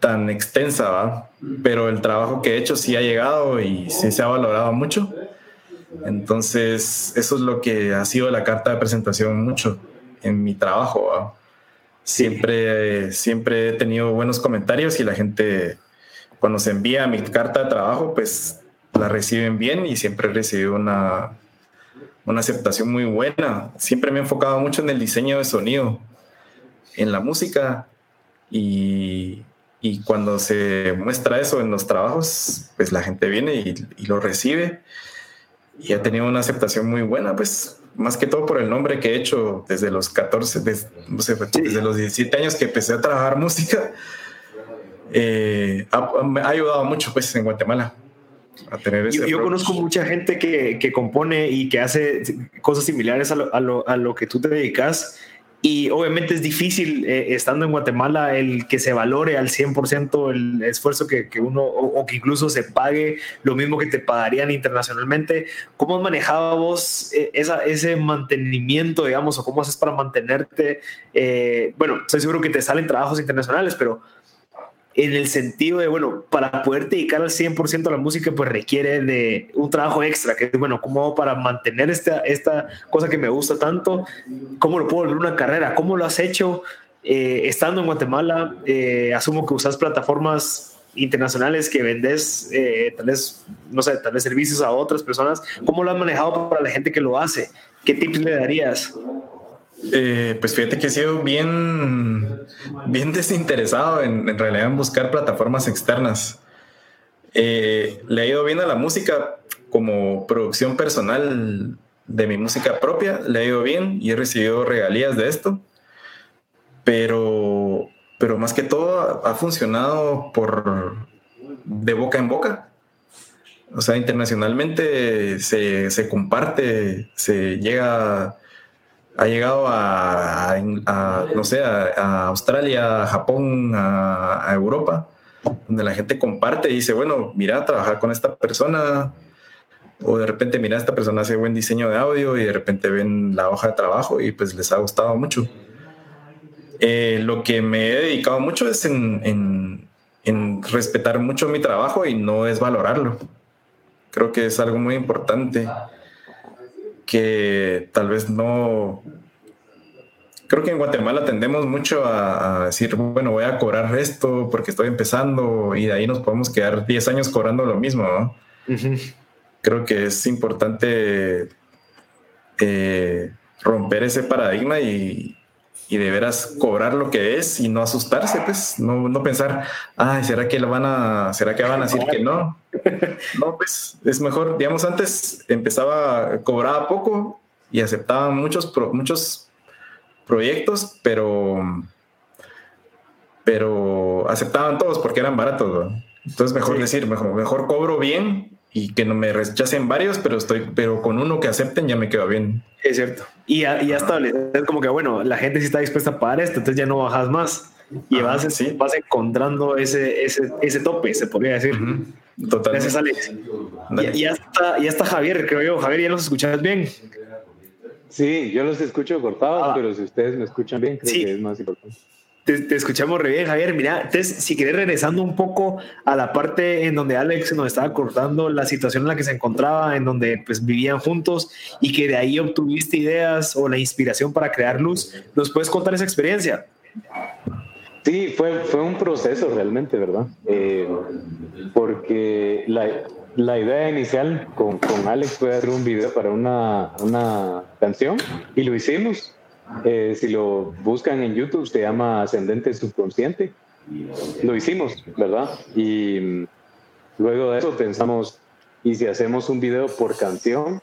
tan extensa, pero el trabajo que he hecho sí ha llegado y sí se ha valorado mucho. Entonces, eso es lo que ha sido la carta de presentación mucho en mi trabajo. Siempre, siempre he tenido buenos comentarios y la gente cuando se envía mi carta de trabajo, pues la reciben bien y siempre he recibido una, una aceptación muy buena. Siempre me he enfocado mucho en el diseño de sonido, en la música y, y cuando se muestra eso en los trabajos, pues la gente viene y, y lo recibe y ha tenido una aceptación muy buena, pues más que todo por el nombre que he hecho desde los 14, desde, sé, desde los 17 años que empecé a trabajar música eh, ha, ayudado mucho pues en Guatemala. A tener ese yo, conozco mucha gente que, que, compone y que hace cosas similares a lo, a lo, a lo que tú te dedicas. Y obviamente es difícil, eh, estando en Guatemala, el que se valore al 100% el esfuerzo que, que uno, o, que incluso se pague lo mismo que te pagarían internacionalmente. ¿Cómo has manejado vos eh, esa, ese mantenimiento, digamos, o cómo haces para mantenerte? bueno, estoy seguro que te salen trabajos internacionales, pero en el sentido de, bueno, para poder dedicar al 100% a la música, pues requiere de un trabajo extra, que es, bueno, ¿cómo para mantener esta, esta cosa que me gusta tanto? ¿Cómo lo puedo volver una carrera? ¿Cómo lo has hecho eh, estando en Guatemala? Eh, asumo que usas plataformas internacionales que vendes, eh, no sé, tal servicios a otras personas. ¿Cómo lo has manejado para la gente que lo hace? ¿Qué tips le darías? Eh, pues fíjate que he sido bien, bien desinteresado en, en realidad en buscar plataformas externas. Eh, le ha ido bien a la música como producción personal de mi música propia, le ha ido bien y he recibido regalías de esto, pero, pero más que todo ha funcionado por de boca en boca. O sea, internacionalmente se, se comparte, se llega ha llegado a, no sé, a, Australia, a Japón, a, Europa, donde la gente comparte y dice, bueno, mira, trabajar con esta persona, o de repente, mira, esta persona hace buen diseño de audio y de repente ven la hoja de trabajo y pues les ha gustado mucho. Eh, lo que me he dedicado mucho es en, en respetar mucho mi trabajo y no es valorarlo. Creo que es algo muy importante que tal vez no... Creo que en Guatemala tendemos mucho a, decir, bueno, voy a cobrar esto porque estoy empezando y de ahí nos podemos quedar 10 años cobrando lo mismo. Creo que es importante eh, romper ese paradigma y, y de veras cobrar lo que es y no asustarse, pues, no, no pensar, ay, ¿será que lo van a, será que van a decir que no? No, pues es mejor, digamos, antes empezaba, cobraba poco y aceptaba muchos, muchos proyectos, pero, pero aceptaban todos porque eran baratos, Entonces mejor decir, mejor, mejor cobro bien y que no me rechacen varios, pero estoy, pero con uno que acepten ya me quedo bien. Es cierto. Y ya, y ya como que, bueno, la gente sí está dispuesta a pagar esto, entonces ya no bajas más. Y vas, ¿sí? vas encontrando ese, ese, ese tope, se podría decir. Totalmente. Gracias, Alex. Y ya, está, ya está Javier, creo yo. Javier, ¿ya los escuchas bien? Sí, yo los escucho cortados, ah. pero si ustedes me escuchan bien, creo que es más importante. Te, escuchamos re bien, Javier. Mira, entonces, si querés regresando un poco a la parte en donde Alex nos estaba cortando la situación en la que se encontraba, en donde pues vivían juntos y que de ahí obtuviste ideas o la inspiración para crear luz, ¿nos puedes contar esa experiencia? Sí, fue, fue un proceso realmente, ¿verdad? Eh, porque la, la, idea inicial con, con, Alex fue hacer un video para una, una canción y lo hicimos eh, si lo buscan en YouTube, se llama Ascendente Subconsciente. Lo hicimos, ¿verdad? Y mm, luego de eso pensamos, ¿y si hacemos un video por canción?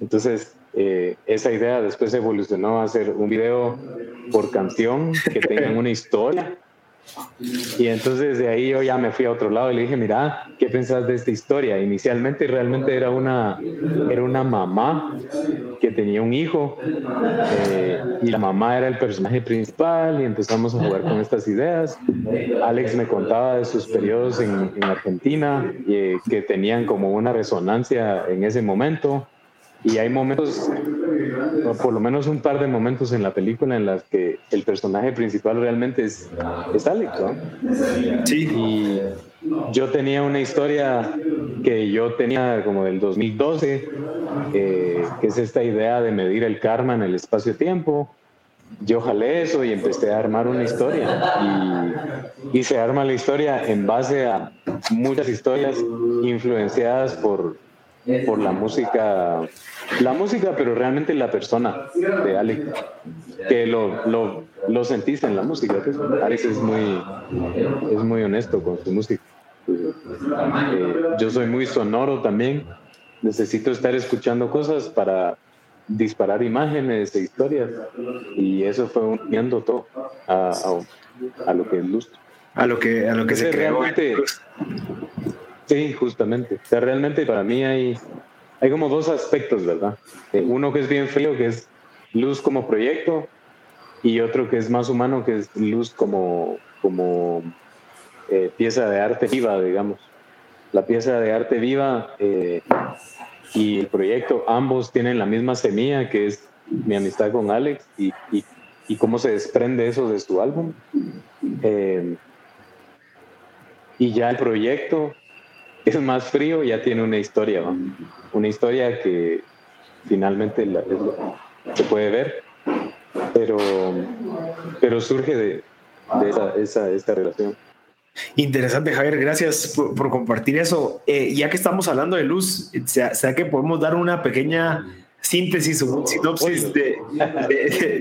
Entonces, eh, esa idea después evolucionó a hacer un video por canción que tengan una historia y entonces de ahí yo ya me fui a otro lado y le dije, mira, ¿qué pensás de esta historia? Inicialmente realmente era una, era una mamá que tenía un hijo eh, y la mamá era el personaje principal y empezamos a jugar con estas ideas. Alex me contaba de sus periodos en, en Argentina eh, que tenían como una resonancia en ese momento. Y hay momentos, por lo menos un par de momentos en la película en las que el personaje principal realmente es, es Alex, ¿no? Sí. Y yo tenía una historia que yo tenía como del 2012, eh, que es esta idea de medir el karma en el espacio-tiempo. Yo jalé eso y empecé a armar una historia. Y, y se arma la historia en base a muchas historias influenciadas por, por la música la música, pero realmente la persona de Alex, que lo, lo, lo sentís en la música. Pues. Alex es muy, es muy honesto con su música. Eh, yo soy muy sonoro también. Necesito estar escuchando cosas para disparar imágenes e historias. Y eso fue uniendo todo a, a, lo que es luz. A lo que, a lo que se creó. Sí, justamente. O sea, realmente para mí hay hay como dos aspectos, ¿verdad? Eh, uno que es bien frío, que es luz como proyecto, y otro que es más humano, que es luz como, como eh, pieza de arte viva, digamos. La pieza de arte viva eh, y el proyecto, ambos tienen la misma semilla, que es mi amistad con Alex, y, y, y cómo se desprende eso de su álbum. y ya el proyecto es más frío, ya tiene una historia, una historia que finalmente se puede ver, pero, pero surge de, esa, esta relación. Interesante, Javier, gracias por, compartir eso. Eh, ya que estamos hablando de luz, sea, sea, que podemos dar una pequeña síntesis o sinopsis de,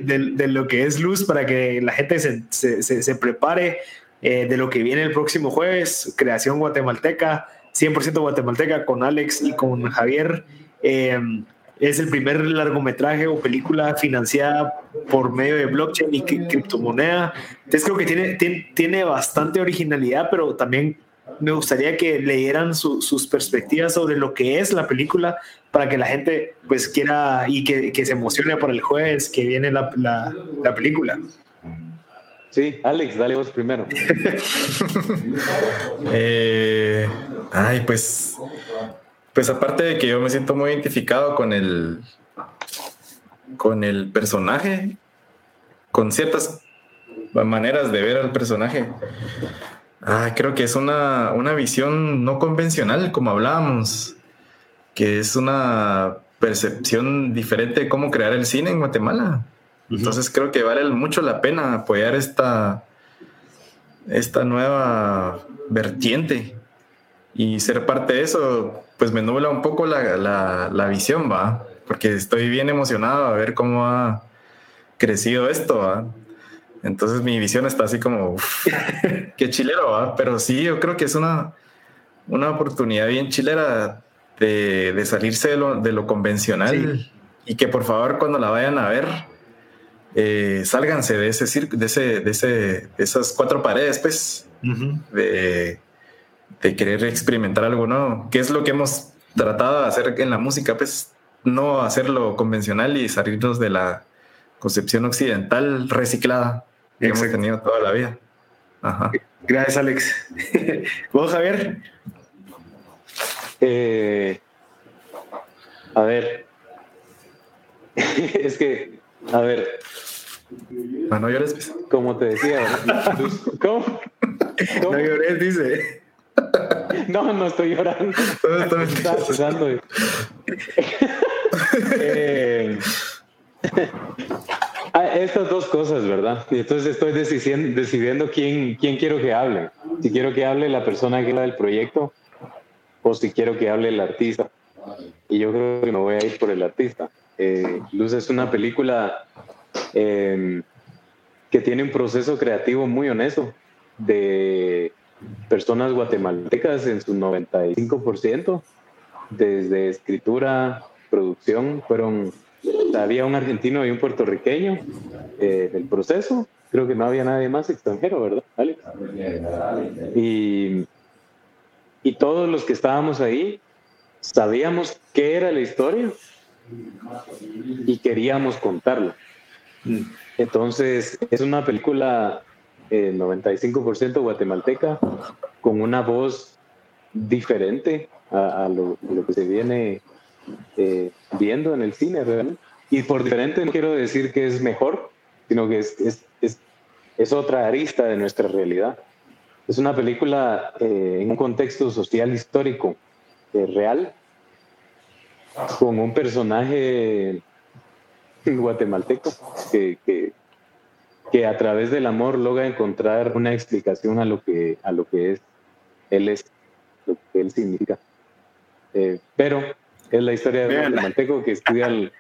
de, lo que es luz para que la gente se, se, se prepare eh, de lo que viene el próximo jueves, creación guatemalteca. 100% guatemalteca con Alex y con Javier. Eh, es el primer largometraje o película financiada por medio de blockchain y criptomoneda. Entonces creo que tiene, tiene, bastante originalidad, pero también me gustaría que leyeran sus perspectivas sobre lo que es la película para que la gente pues quiera y que, que se emocione por el jueves que viene la, la película. Sí, Alex, dale vos primero. eh, ay, pues, pues aparte de que yo me siento muy identificado con el, con el personaje, con ciertas maneras de ver al personaje. Ah, creo que es una, una visión no convencional, como hablábamos, que es una percepción diferente de cómo crear el cine en Guatemala. Entonces creo que vale mucho la pena apoyar esta, esta nueva vertiente. Y ser parte de eso, pues me nubla un poco la, visión, va, porque estoy bien emocionado a ver cómo va, crecido esto. Entonces mi visión está así como, qué chilero, ¿va? pero sí, yo creo que es una, una oportunidad bien chilera de, de salirse de lo, de lo convencional. Y que por favor cuando la vayan a ver, eh, sálganse de ese circo, de ese, de ese, de esas cuatro paredes, pues, de, de, querer experimentar algo nuevo, que es lo que hemos tratado de hacer en la música, pues, no hacerlo convencional y salirnos de la concepción occidental reciclada que hemos tenido toda la vida. Gracias, Alex. ¿Vos, Javier? Eh, a ver, es que, a ver. No, llores. Pues. Como te decía, ¿cómo? No llores, dice. No, no estoy llorando. Estaba pensando. eh, ah, estas dos cosas, ¿verdad? Y entonces estoy decidiendo, decidiendo quién, quién quiero que hable. Si quiero que hable la persona que habla del proyecto o si quiero que hable el artista. Y yo creo que me voy a ir por el artista. Eh, Luz es una película em, que tiene un proceso creativo muy honesto de personas guatemaltecas en su 95%, desde escritura, producción, fueron, había un argentino y un puertorriqueño eh, del proceso, creo que no había nadie más extranjero, ¿verdad, Alex? Y, y todos los que estábamos ahí sabíamos qué era la historia y queríamos contarlo. Entonces, es una película 95% eh, guatemalteca con una voz diferente a, lo, que se viene eh, viendo en el cine, Y por diferente no quiero decir que es mejor, sino que es, es, es, es otra arista de nuestra realidad. Es una película eh, en un contexto social histórico real, con un personaje guatemalteco que, que, que, a través del amor logra encontrar una explicación a lo que, a lo que es, él es, lo que él significa. Eh, pero es la historia de un guatemalteco que estudia,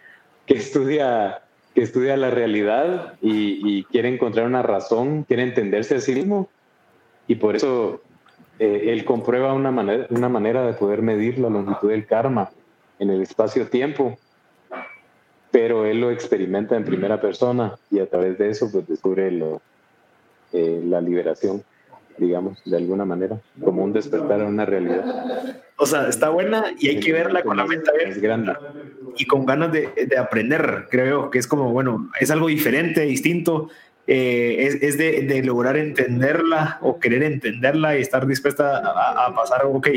que estudia, que estudia la realidad y, y, quiere encontrar una razón, quiere entenderse a sí mismo y por eso eh, él comprueba una manera, una manera de poder medir la longitud del karma en el espacio-tiempo, pero él lo experimenta en primera persona y a través de eso pues descubre lo, eh, la liberación, digamos, de alguna manera, como un despertar a una realidad. O sea, está buena y hay que verla con la mente abierta y con ganas de, de, aprender, creo que es como, bueno, es algo diferente, distinto. Eh, es, es de, de, lograr entenderla o querer entenderla y estar dispuesta a, a pasar, ok,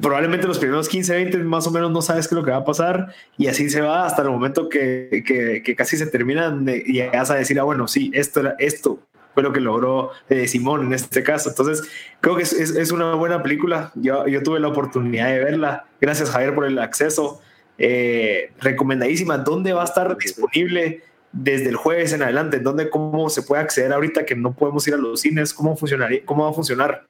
probablemente los primeros 15, 20 más o menos no sabes qué es lo que va a pasar y así se va hasta el momento que, que, casi se termina y llegas a decir, ah, bueno, sí, esto era esto fue lo que logró eh, Simón en este caso. Entonces, creo que es, es, una buena película. Yo, yo, tuve la oportunidad de verla. Gracias, Javier, por el acceso. Eh, recomendadísima. ¿Dónde va a estar disponible? desde el jueves en adelante, ¿dónde, cómo se puede acceder ahorita que no podemos ir a los cines, cómo funcionaría, cómo va a funcionar.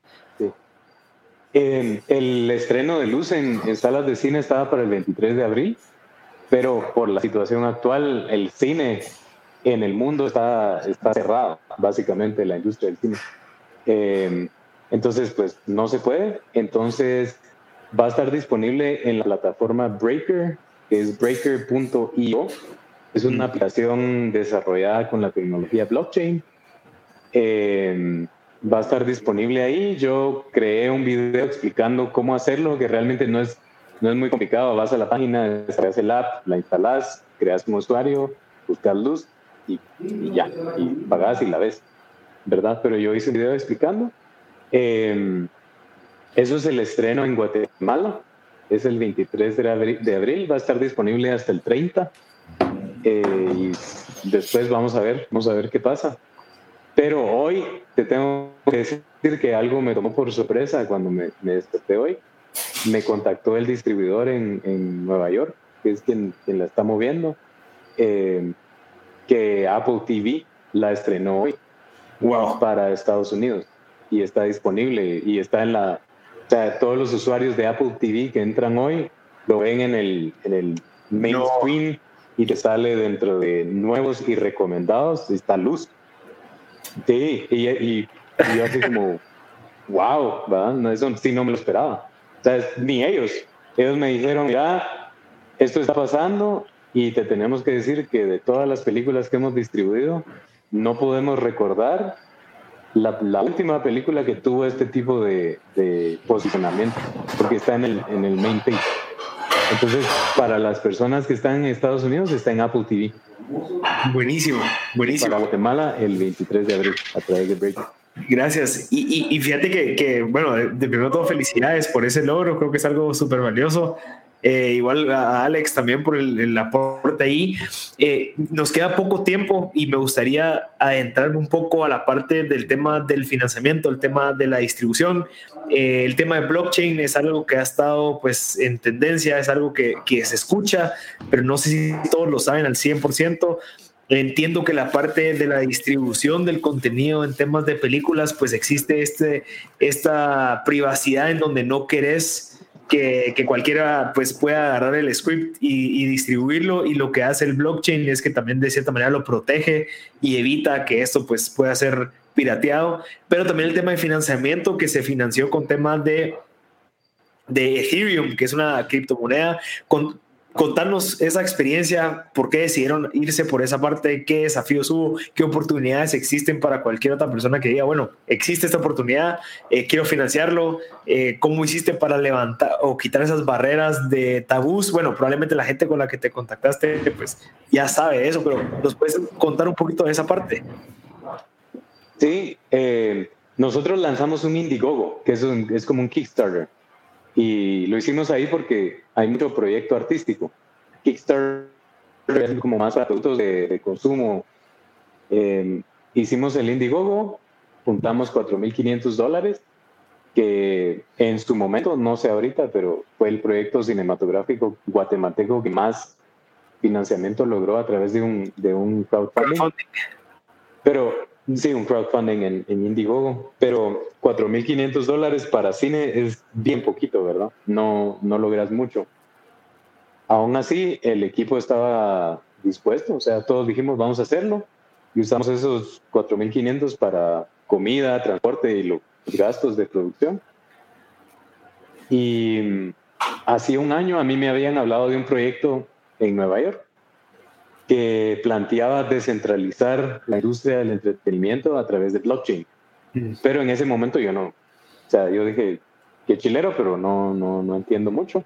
El estreno de Luz en, salas de cine estaba para el 23 de abril, pero por la situación actual, el cine en el mundo está, está cerrado, básicamente, la industria del cine. Em, entonces, pues no se puede. Entonces, va a estar disponible en la plataforma Breaker, que es breaker.io. Es una aplicación desarrollada con la tecnología blockchain. Em, va a estar disponible ahí. Yo creé un video explicando cómo hacerlo, que realmente no es, no es muy complicado. Vas a la página, descargas el app, la instalas, creas un usuario, buscas luz y, ya, y pagas y la ves, ¿verdad? Pero yo hice un video explicando. Em, eso es el estreno en Guatemala. Es el 23 de abril, de abril, va a estar disponible hasta el 30. Eh, y después vamos a ver, vamos a ver qué pasa. Pero hoy te tengo que decir que algo me tomó por sorpresa cuando me, me desperté hoy. Me contactó el distribuidor en, en, Nueva York, que es quien, quien la está moviendo, eh, que Apple TV la estrenó hoy wow. para Estados Unidos y está disponible y está en la... O sea, todos los usuarios de Apple TV que entran hoy lo ven en el, en el main screen y te sale dentro de nuevos y recomendados, está luz. Sí, y, y, yo así como, wow, ¿verdad? No, eso sí no me lo esperaba. O sea, ni ellos. Ellos me dijeron, ya, esto está pasando y te tenemos que decir que de todas las películas que hemos distribuido, no podemos recordar la, la última película que tuvo este tipo de, de, posicionamiento, porque está en el, en el main page. Entonces, para las personas que están en Estados Unidos, está en Apple TV. Buenísimo, buenísimo. Para Guatemala, el 23 de abril, a través de Break. Gracias. Y, y, y, fíjate que, que bueno, de, de, primero todo, felicidades por ese logro. Creo que es algo súper valioso. Eh, igual a Alex también por el, el aporte ahí. Eh, nos queda poco tiempo y me gustaría adentrarme un poco a la parte del tema del financiamiento, el tema de la distribución. Eh, el tema de blockchain es algo que ha estado pues en tendencia, es algo que, que se escucha, pero no sé si todos lo saben al 100%. Entiendo que la parte de la distribución del contenido en temas de películas, pues existe este, esta privacidad en donde no querés que, cualquiera pues pueda agarrar el script y, y, distribuirlo. Y lo que hace el blockchain es que también de cierta manera lo protege y evita que esto pues pueda ser pirateado, pero también el tema de financiamiento que se financió con temas de, de Ethereum, que es una criptomoneda, con, contarnos esa experiencia, por qué decidieron irse por esa parte, qué desafíos hubo, qué oportunidades existen para cualquier otra persona que diga, bueno, existe esta oportunidad, eh, quiero financiarlo, eh, cómo hiciste para levantar o quitar esas barreras de tabús. Bueno, probablemente la gente con la que te contactaste, pues ya sabe eso, pero ¿nos puedes contar un poquito de esa parte? Sí, eh, nosotros lanzamos un Indiegogo, que es, un, es como un Kickstarter y lo hicimos ahí porque hay mucho proyecto artístico. Kickstarter es como más para productos de, de consumo. Eh, hicimos el Indiegogo, juntamos 4.500 dólares, que en su momento, no sé ahorita, pero fue el proyecto cinematográfico guatemalteco que más financiamiento logró a través de un, de un crowdfunding. Pero Sí, un crowdfunding en, en Indiegogo, pero 4.500 dólares para cine es bien poquito, ¿verdad? No, no logras mucho. Aún así, el equipo estaba dispuesto, o sea, todos dijimos, vamos a hacerlo, y usamos esos 4.500 para comida, transporte y los gastos de producción. Y hace un año a mí me habían hablado de un proyecto en Nueva York que planteaba descentralizar la industria del entretenimiento a través de blockchain. Pero en ese momento yo no. O sea, yo dije, qué chilero, pero no, no, no entiendo mucho.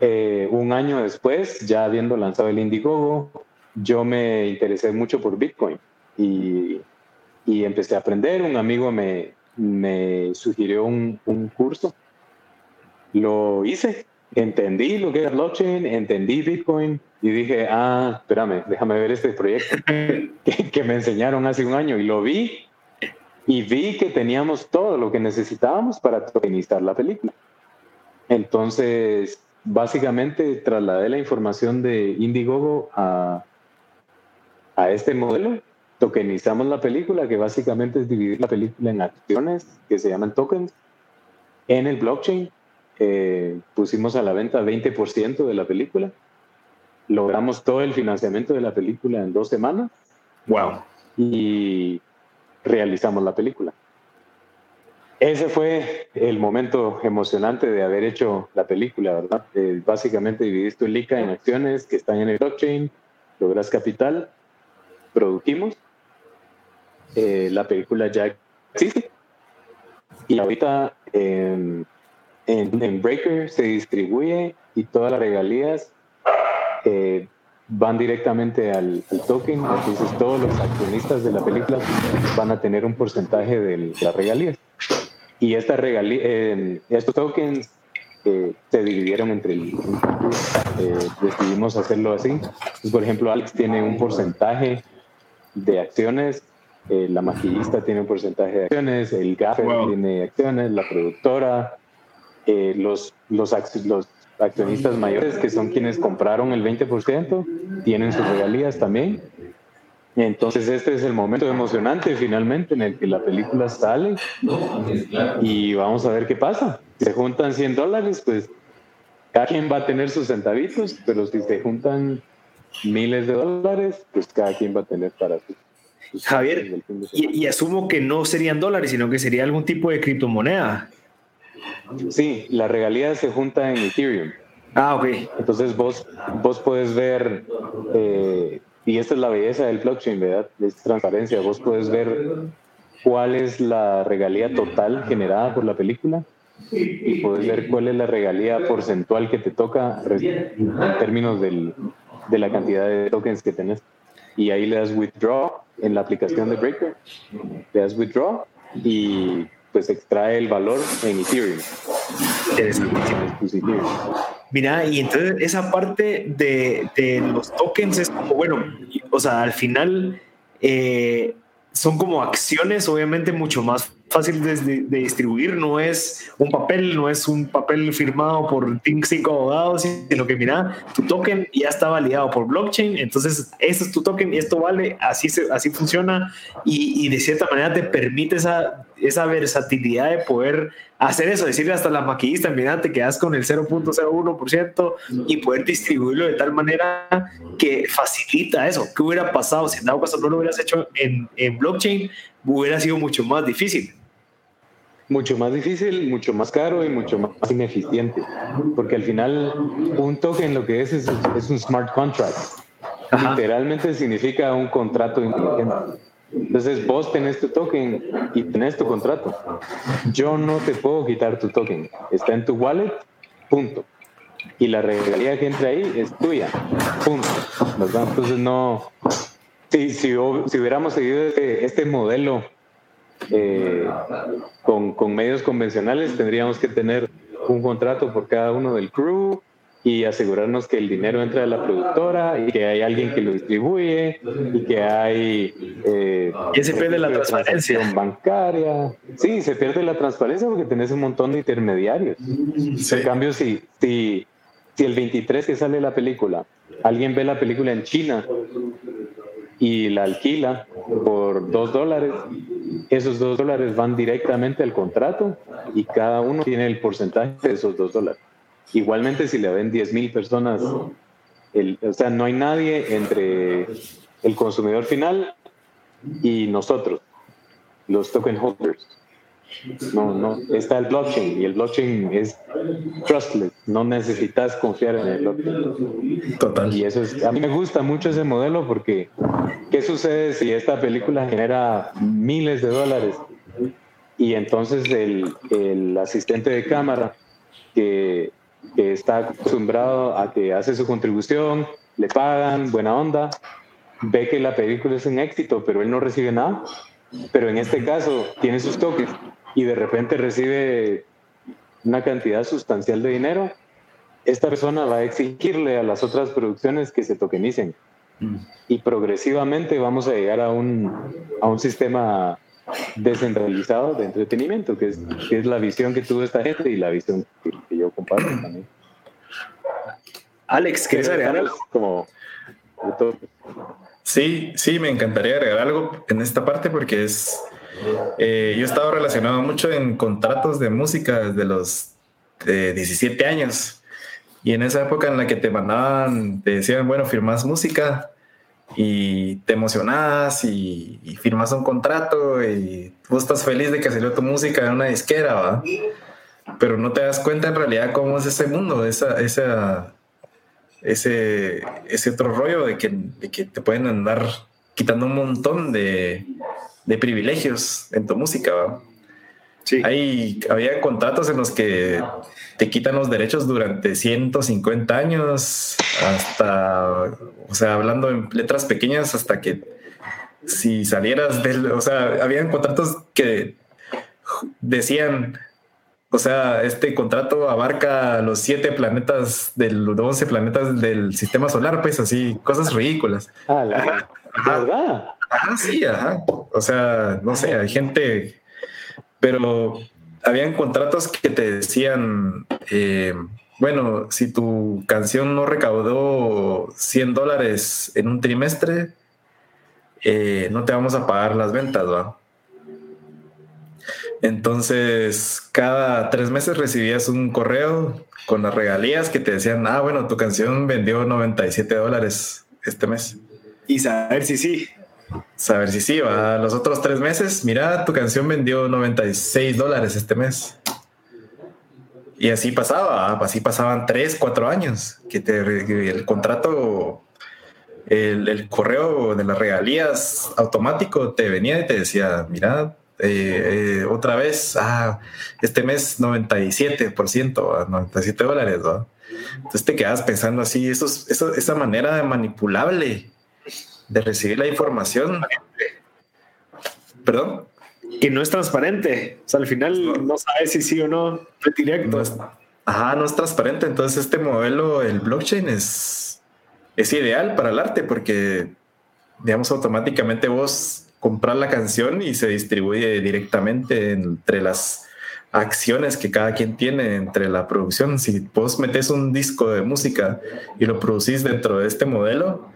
Eh, un año después, ya habiendo lanzado el Indiegogo, yo me interesé mucho por Bitcoin y, y empecé a aprender. Un amigo me, me sugirió un, un curso. Lo hice, entendí lo que era blockchain, entendí Bitcoin, y dije, ah, espérame, déjame ver este proyecto que, que, me enseñaron hace un año y lo vi y vi que teníamos todo lo que necesitábamos para tokenizar la película. Entonces, básicamente trasladé la información de Indiegogo a, a este modelo, tokenizamos la película, que básicamente es dividir la película en acciones que se llaman tokens en el blockchain. Eh, pusimos a la venta 20% de la película logramos todo el financiamiento de la película en dos semanas. Wow. Y realizamos la película. Ese fue el momento emocionante de haber hecho la película, ¿verdad? Eh, básicamente dividiste tu LICA en acciones que están en el blockchain, logras capital, produjimos, eh, la película ya existe y ahorita en, en, en Breaker se distribuye y todas las regalías eh, van directamente al, al, token, entonces todos los accionistas de la película van a tener un porcentaje de las regalías. Y esta regalía, eh, estos tokens eh, se dividieron entre el eh, decidimos hacerlo así. Entonces, por ejemplo, Alex tiene un porcentaje de acciones, la maquillista tiene un porcentaje de acciones, el gaffer wow. tiene acciones, la productora, los, los, los accionistas mayores, que son quienes compraron el 20%, tienen sus regalías también. Entonces este es el momento emocionante finalmente en el que la película sale y vamos a ver qué pasa. Si se juntan 100 dólares, pues cada quien va a tener sus centavitos, pero si se juntan miles de dólares, pues cada quien va a tener para su. Javier, y, y, asumo que no serían dólares, sino que sería algún tipo de criptomoneda. Sí, la regalía se junta en Ethereum. Ah, ok. Entonces vos, vos puedes ver, eh, y esta es la belleza del blockchain, ¿verdad? Es transparencia. Vos puedes ver cuál es la regalía total generada por la película y puedes ver cuál es la regalía porcentual que te toca en términos del, de la cantidad de tokens que tenés. Y ahí le das withdraw en la aplicación de Breaker, le das withdraw y pues extrae el valor en Ethereum. Mira, y entonces esa parte de, de, los tokens es como, bueno, o sea, al final eh, son como acciones, obviamente mucho más fácil de, de, distribuir, no es un papel, no es un papel firmado por cinco abogados, sino que mira, tu token ya está validado por blockchain, entonces este es tu token y esto vale, así, se, así funciona. Y, y de cierta manera te permite esa, esa versatilidad de poder hacer eso, decirle hasta la maquillista, mira, te quedas con el 0.01% y poder distribuirlo de tal manera que facilita eso. ¿Qué hubiera pasado si en dado caso no lo hubieras hecho en, en blockchain? Hubiera sido mucho más difícil mucho más difícil, mucho más caro y mucho más ineficiente. Porque al final un token lo que es es, un smart contract. Literalmente significa un contrato inteligente. Entonces vos tenés tu token y tenés tu contrato. Yo no te puedo quitar tu token. Está en tu wallet, punto. Y la regalía que entra ahí es tuya, punto. Entonces no... Si, si, hubiéramos seguido este, este modelo eh, con, con, medios convencionales tendríamos que tener un contrato por cada uno del crew y asegurarnos que el dinero entra de la productora y que hay alguien que lo distribuye y que hay... Eh, y se pierde la transparencia. bancaria. Sí, se pierde la transparencia porque tenés un montón de intermediarios. En cambio, si, si, si el 23 que sale la película, alguien ve la película en China y la alquila por dos dólares, esos dos dólares van directamente al contrato y cada uno tiene el porcentaje de esos dos dólares. Igualmente si le ven 10 mil personas, el, o sea, no hay nadie entre el consumidor final y nosotros, los token holders. No, no, está el blockchain y el blockchain es trustless, no necesitas confiar en el blockchain. Total. Y eso es, a mí me gusta mucho ese modelo porque ¿qué sucede si esta película genera miles de dólares y entonces el, el asistente de cámara que, que está acostumbrado a que hace su contribución, le pagan, buena onda, ve que la película es un éxito, pero él no recibe nada? Pero en este caso tiene sus toques y de repente recibe una cantidad sustancial de dinero, esta persona va a exigirle a las otras producciones que se tokenicen. Y progresivamente vamos a llegar a un, a un sistema descentralizado de entretenimiento, que es, que es la visión que tuvo esta gente y la visión también. Alex, ¿quieres agregar algo? Como Sí, sí, me encantaría agregar algo en esta parte porque es eh, yo he estado relacionado mucho en contratos de música desde los 17 años. Y en esa época en la que te mandaban, te decían, bueno, firmas música y te emocionas y, firmas un contrato y tú estás feliz de que salió tu música en una disquera, ¿va? Pero no te das cuenta en realidad cómo es ese mundo, esa, esa, ese, ese otro rollo de que, de que te pueden andar quitando un montón de, de privilegios en tu música. Sí. Hay, había contratos en los que te quitan los derechos durante 150 años, hasta, o sea, hablando en letras pequeñas, hasta que si salieras del, o sea, habían contratos que decían, o sea, este contrato abarca los siete planetas del 11 planetas del sistema solar, pues así, cosas ridículas. Ah, la, ¿verdad? Ajá, sí, ajá. O sea, no sé, hay gente, pero habían contratos que te decían, eh, bueno, si tu canción no recaudó 100 dólares en un trimestre, eh, no te vamos a pagar las ventas, ¿va? Entonces, cada tres meses recibías un correo con las regalías que te decían, ah, bueno, tu canción vendió 97 dólares este mes. Y saber si sí. Saber si sí, va. Los otros tres meses, mira, tu canción vendió 96 dólares este mes. Y así pasaba, así pasaban tres, cuatro años, que, te, el contrato, el, correo de las regalías automático te venía y te decía, mira, eh, eh, otra vez, ah, este mes 97%, 97 dólares, ¿no? Entonces te quedas pensando así, eso, eso, esa manera de manipulable de recibir la información. Perdón que no es transparente. O sea, al final no, sabes si sí o no, es directo. ajá, no es transparente. Entonces, este modelo, el blockchain, es, es ideal para el arte porque, digamos, automáticamente vos compras la canción y se distribuye directamente entre las acciones que cada quien tiene entre la producción. Si vos metes un disco de música y lo producís dentro de este modelo,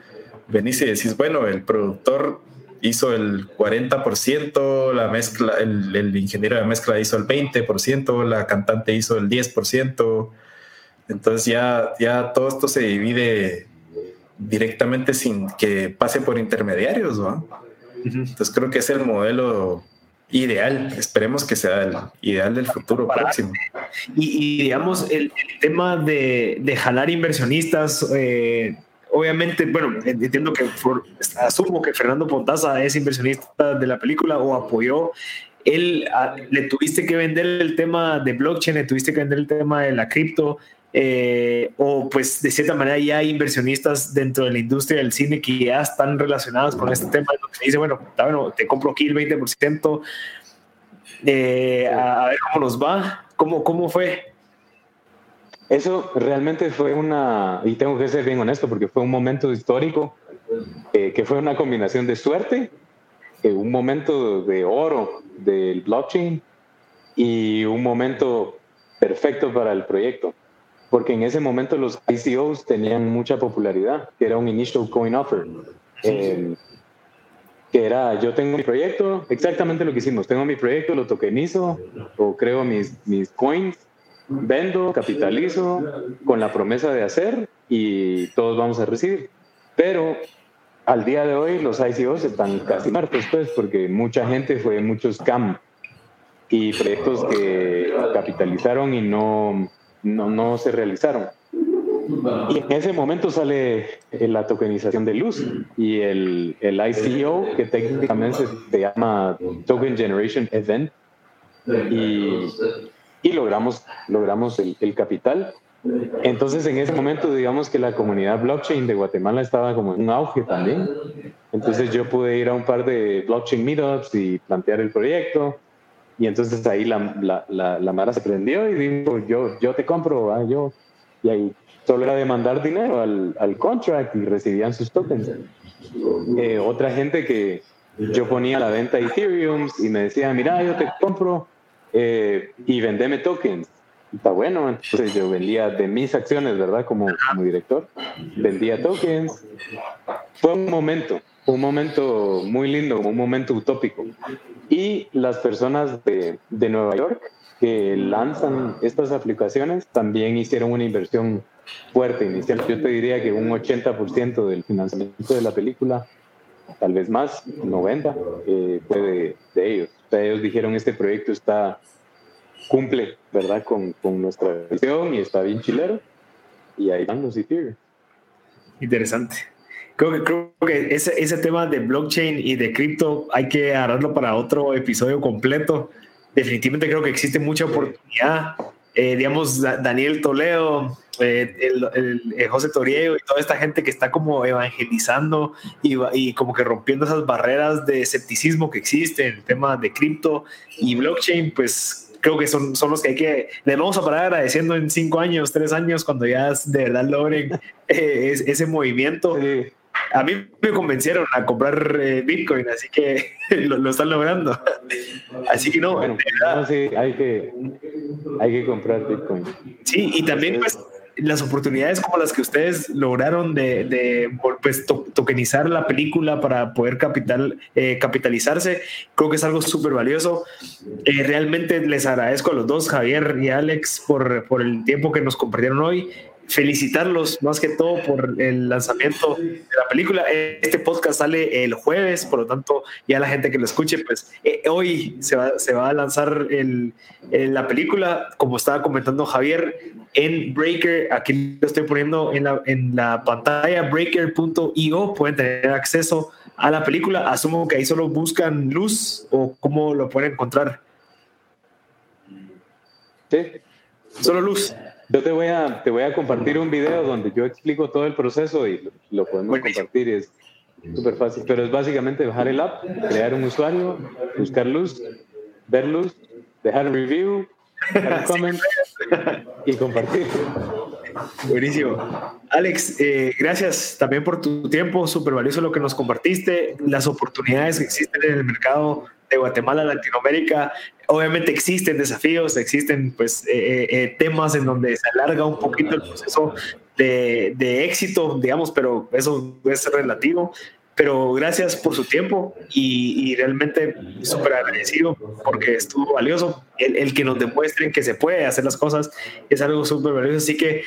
venís y decís, bueno, el productor hizo el 40%, la mezcla, el, ingeniero de mezcla hizo el 20%, la cantante hizo el 10%. Entonces ya, ya todo esto se divide directamente sin que pase por intermediarios, ¿no? Entonces creo que es el modelo ideal. Esperemos que sea el ideal del futuro próximo. Y, digamos, el, tema de, de, jalar inversionistas, eh, obviamente, bueno, entiendo que asumo que Fernando Pontaza es inversionista de la película o apoyó. Él ah, le tuviste que vender el tema de blockchain, le tuviste que vender el tema de la cripto, eh, o pues de cierta manera ya hay inversionistas dentro de la industria del cine que ya están relacionados con este tema, dice, bueno, bueno, te compro aquí el 20%, eh, a, a, ver cómo nos va, cómo, cómo fue. Eso realmente fue una, y tengo que ser bien honesto, porque fue un momento histórico eh, que fue una combinación de suerte, eh, un momento de oro del blockchain y un momento perfecto para el proyecto, porque en ese momento los ICOs tenían mucha popularidad, que era un Initial Coin Offer. Eh, que era, yo tengo mi proyecto, exactamente lo que hicimos, tengo mi proyecto, lo tokenizo o creo mis, mis coins vendo, capitalizo con la promesa de hacer y todos vamos a recibir. Pero al día de hoy los ICOs están casi muertos, pues, porque mucha gente fue muchos scam y proyectos que capitalizaron y no, no, no se realizaron. Y en ese momento sale la tokenización de luz y el, el ICO, que técnicamente se llama Token Generation Event. Y y logramos, logramos el, capital. Entonces, en ese momento, digamos que la comunidad blockchain de Guatemala estaba como en un auge también. Entonces, yo pude ir a un par de blockchain meetups y plantear el proyecto. Y entonces ahí la, la, la, Mara se prendió y dijo, yo, yo te compro, ah, yo. Y ahí solo era de mandar dinero al, al contract y recibían sus tokens. Eh, otra gente que yo ponía a la venta Ethereum y me decía, mira, yo te compro eh, y vendeme tokens. Está bueno, entonces yo vendía de mis acciones, ¿verdad? Como, como director, vendía tokens. Fue un momento, un momento muy lindo, un momento utópico. Y las personas de, de Nueva York que lanzan estas aplicaciones también hicieron una inversión fuerte inicial. Yo te diría que un 80% del financiamiento de la película, tal vez más, 90, eh, fue de, de ellos ellos dijeron, este proyecto está, cumple, ¿verdad? Con, con nuestra visión y está bien chilero. Y ahí van los. Interesante. Creo que, creo que ese, ese tema de blockchain y de cripto hay que agarrarlo para otro episodio completo. Definitivamente creo que existe mucha oportunidad. Eh, digamos, Daniel Toledo, eh, el, el, José Toriego y toda esta gente que está como evangelizando y, y, como que rompiendo esas barreras de escepticismo que existe en el tema de cripto y blockchain, pues creo que son, son los que hay que, le vamos a parar agradeciendo en cinco años, tres años, cuando ya de verdad logren eh, ese movimiento. A mí me convencieron a comprar eh, Bitcoin, así que lo, están logrando. Así que no, sí, hay que, hay que comprar Bitcoin. Sí, y también pues las oportunidades como las que ustedes lograron de, de pues, tokenizar la película para poder capital, eh, capitalizarse, creo que es algo súper valioso. Eh, realmente les agradezco a los dos, Javier y Alex, por, por el tiempo que nos compartieron hoy. Felicitarlos más que todo por el lanzamiento de la película. Este podcast sale el jueves, por lo tanto, ya la gente que lo escuche, pues eh, hoy se va, se va a lanzar el, la película, como estaba comentando Javier, en Breaker. Aquí lo estoy poniendo en la, en la pantalla, breaker.io. Pueden tener acceso a la película. Asumo que ahí solo buscan luz o cómo lo pueden encontrar. Sí. Solo luz. Yo te voy a, te voy a compartir un video donde yo explico todo el proceso y lo, podemos compartir. Es súper fácil, pero es básicamente bajar el app, crear un usuario, buscar luz, ver luz, dejar un review, dejar un comment y compartir. Buenísimo. Alex, eh, gracias también por tu tiempo, súper valioso lo que nos compartiste, las oportunidades que existen en el mercado de Guatemala, Latinoamérica. Obviamente existen desafíos, existen pues eh, eh, eh, temas en donde se alarga un poquito el proceso de, de, éxito, digamos, pero eso es relativo. Pero gracias por su tiempo y, y realmente súper agradecido porque estuvo valioso. El, el, que nos demuestren que se puede hacer las cosas es algo súper valioso. Así que,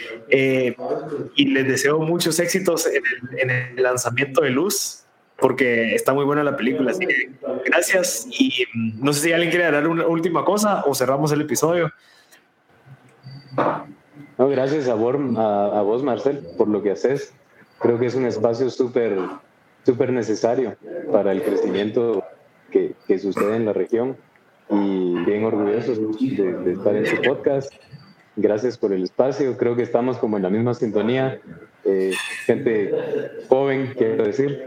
y les deseo muchos éxitos en el, en el lanzamiento de Luz porque está muy buena la película. Así que gracias y mm, no sé si alguien quiere dar una última cosa o cerramos el episodio. No, gracias a, a, vos, Marcel, por lo que haces. Creo que es un espacio súper súper necesario para el crecimiento que, que, sucede en la región y bien orgullosos de, de estar en su podcast. Gracias por el espacio. Creo que estamos como en la misma sintonía eh, gente joven, quiero decir.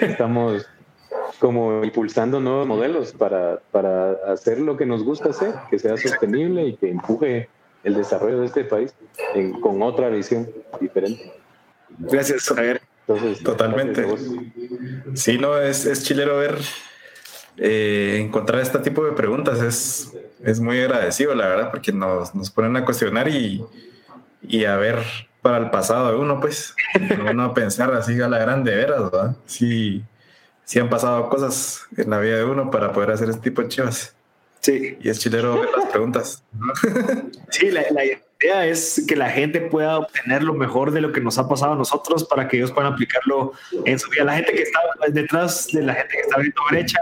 Estamos como impulsando nuevos modelos para, para hacer lo que nos gusta hacer, que sea sostenible y que empuje el desarrollo de este país con otra visión diferente. Gracias, Javier. Totalmente. Sí, no, es, es chilero ver, eh, encontrar este tipo de preguntas. Es, es muy agradecido, la verdad, porque nos, nos ponen a cuestionar y, y a ver para el pasado de uno, pues, uno a pensar así a la grande veras, ¿verdad? Sí, sí han pasado cosas en la vida de uno para poder hacer este tipo de chivas. Sí. Y es chilero ver las preguntas. Sí, la, la, idea es que la gente pueda obtener lo mejor de lo que nos ha pasado a nosotros para que ellos puedan aplicarlo en su vida. La gente que está detrás de la gente que está abriendo brecha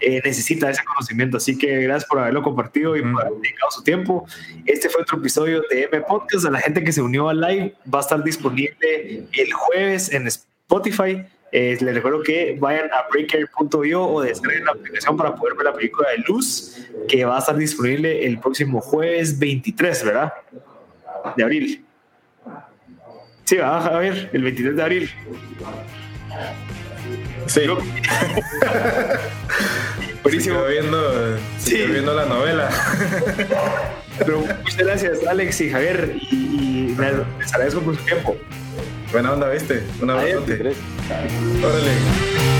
eh, necesita ese conocimiento. Así que gracias por haberlo compartido y por haber dedicado su tiempo. Este fue otro episodio de M Podcast. A la gente que se unió al live va a estar disponible el jueves en Spotify eh, les recuerdo que vayan a breaker.io o descarguen la aplicación para poder ver la película de Luz, que va a estar disponible el próximo jueves 23, ¿verdad? De abril. Sí, va a ver, el 23 de abril. Sí. Buenísimo. viendo, sí. viendo la novela. Pero muchas gracias, Alex y Javier, y, y les agradezco por su tiempo. Buena onda, ¿viste? Un abrazo. Órale.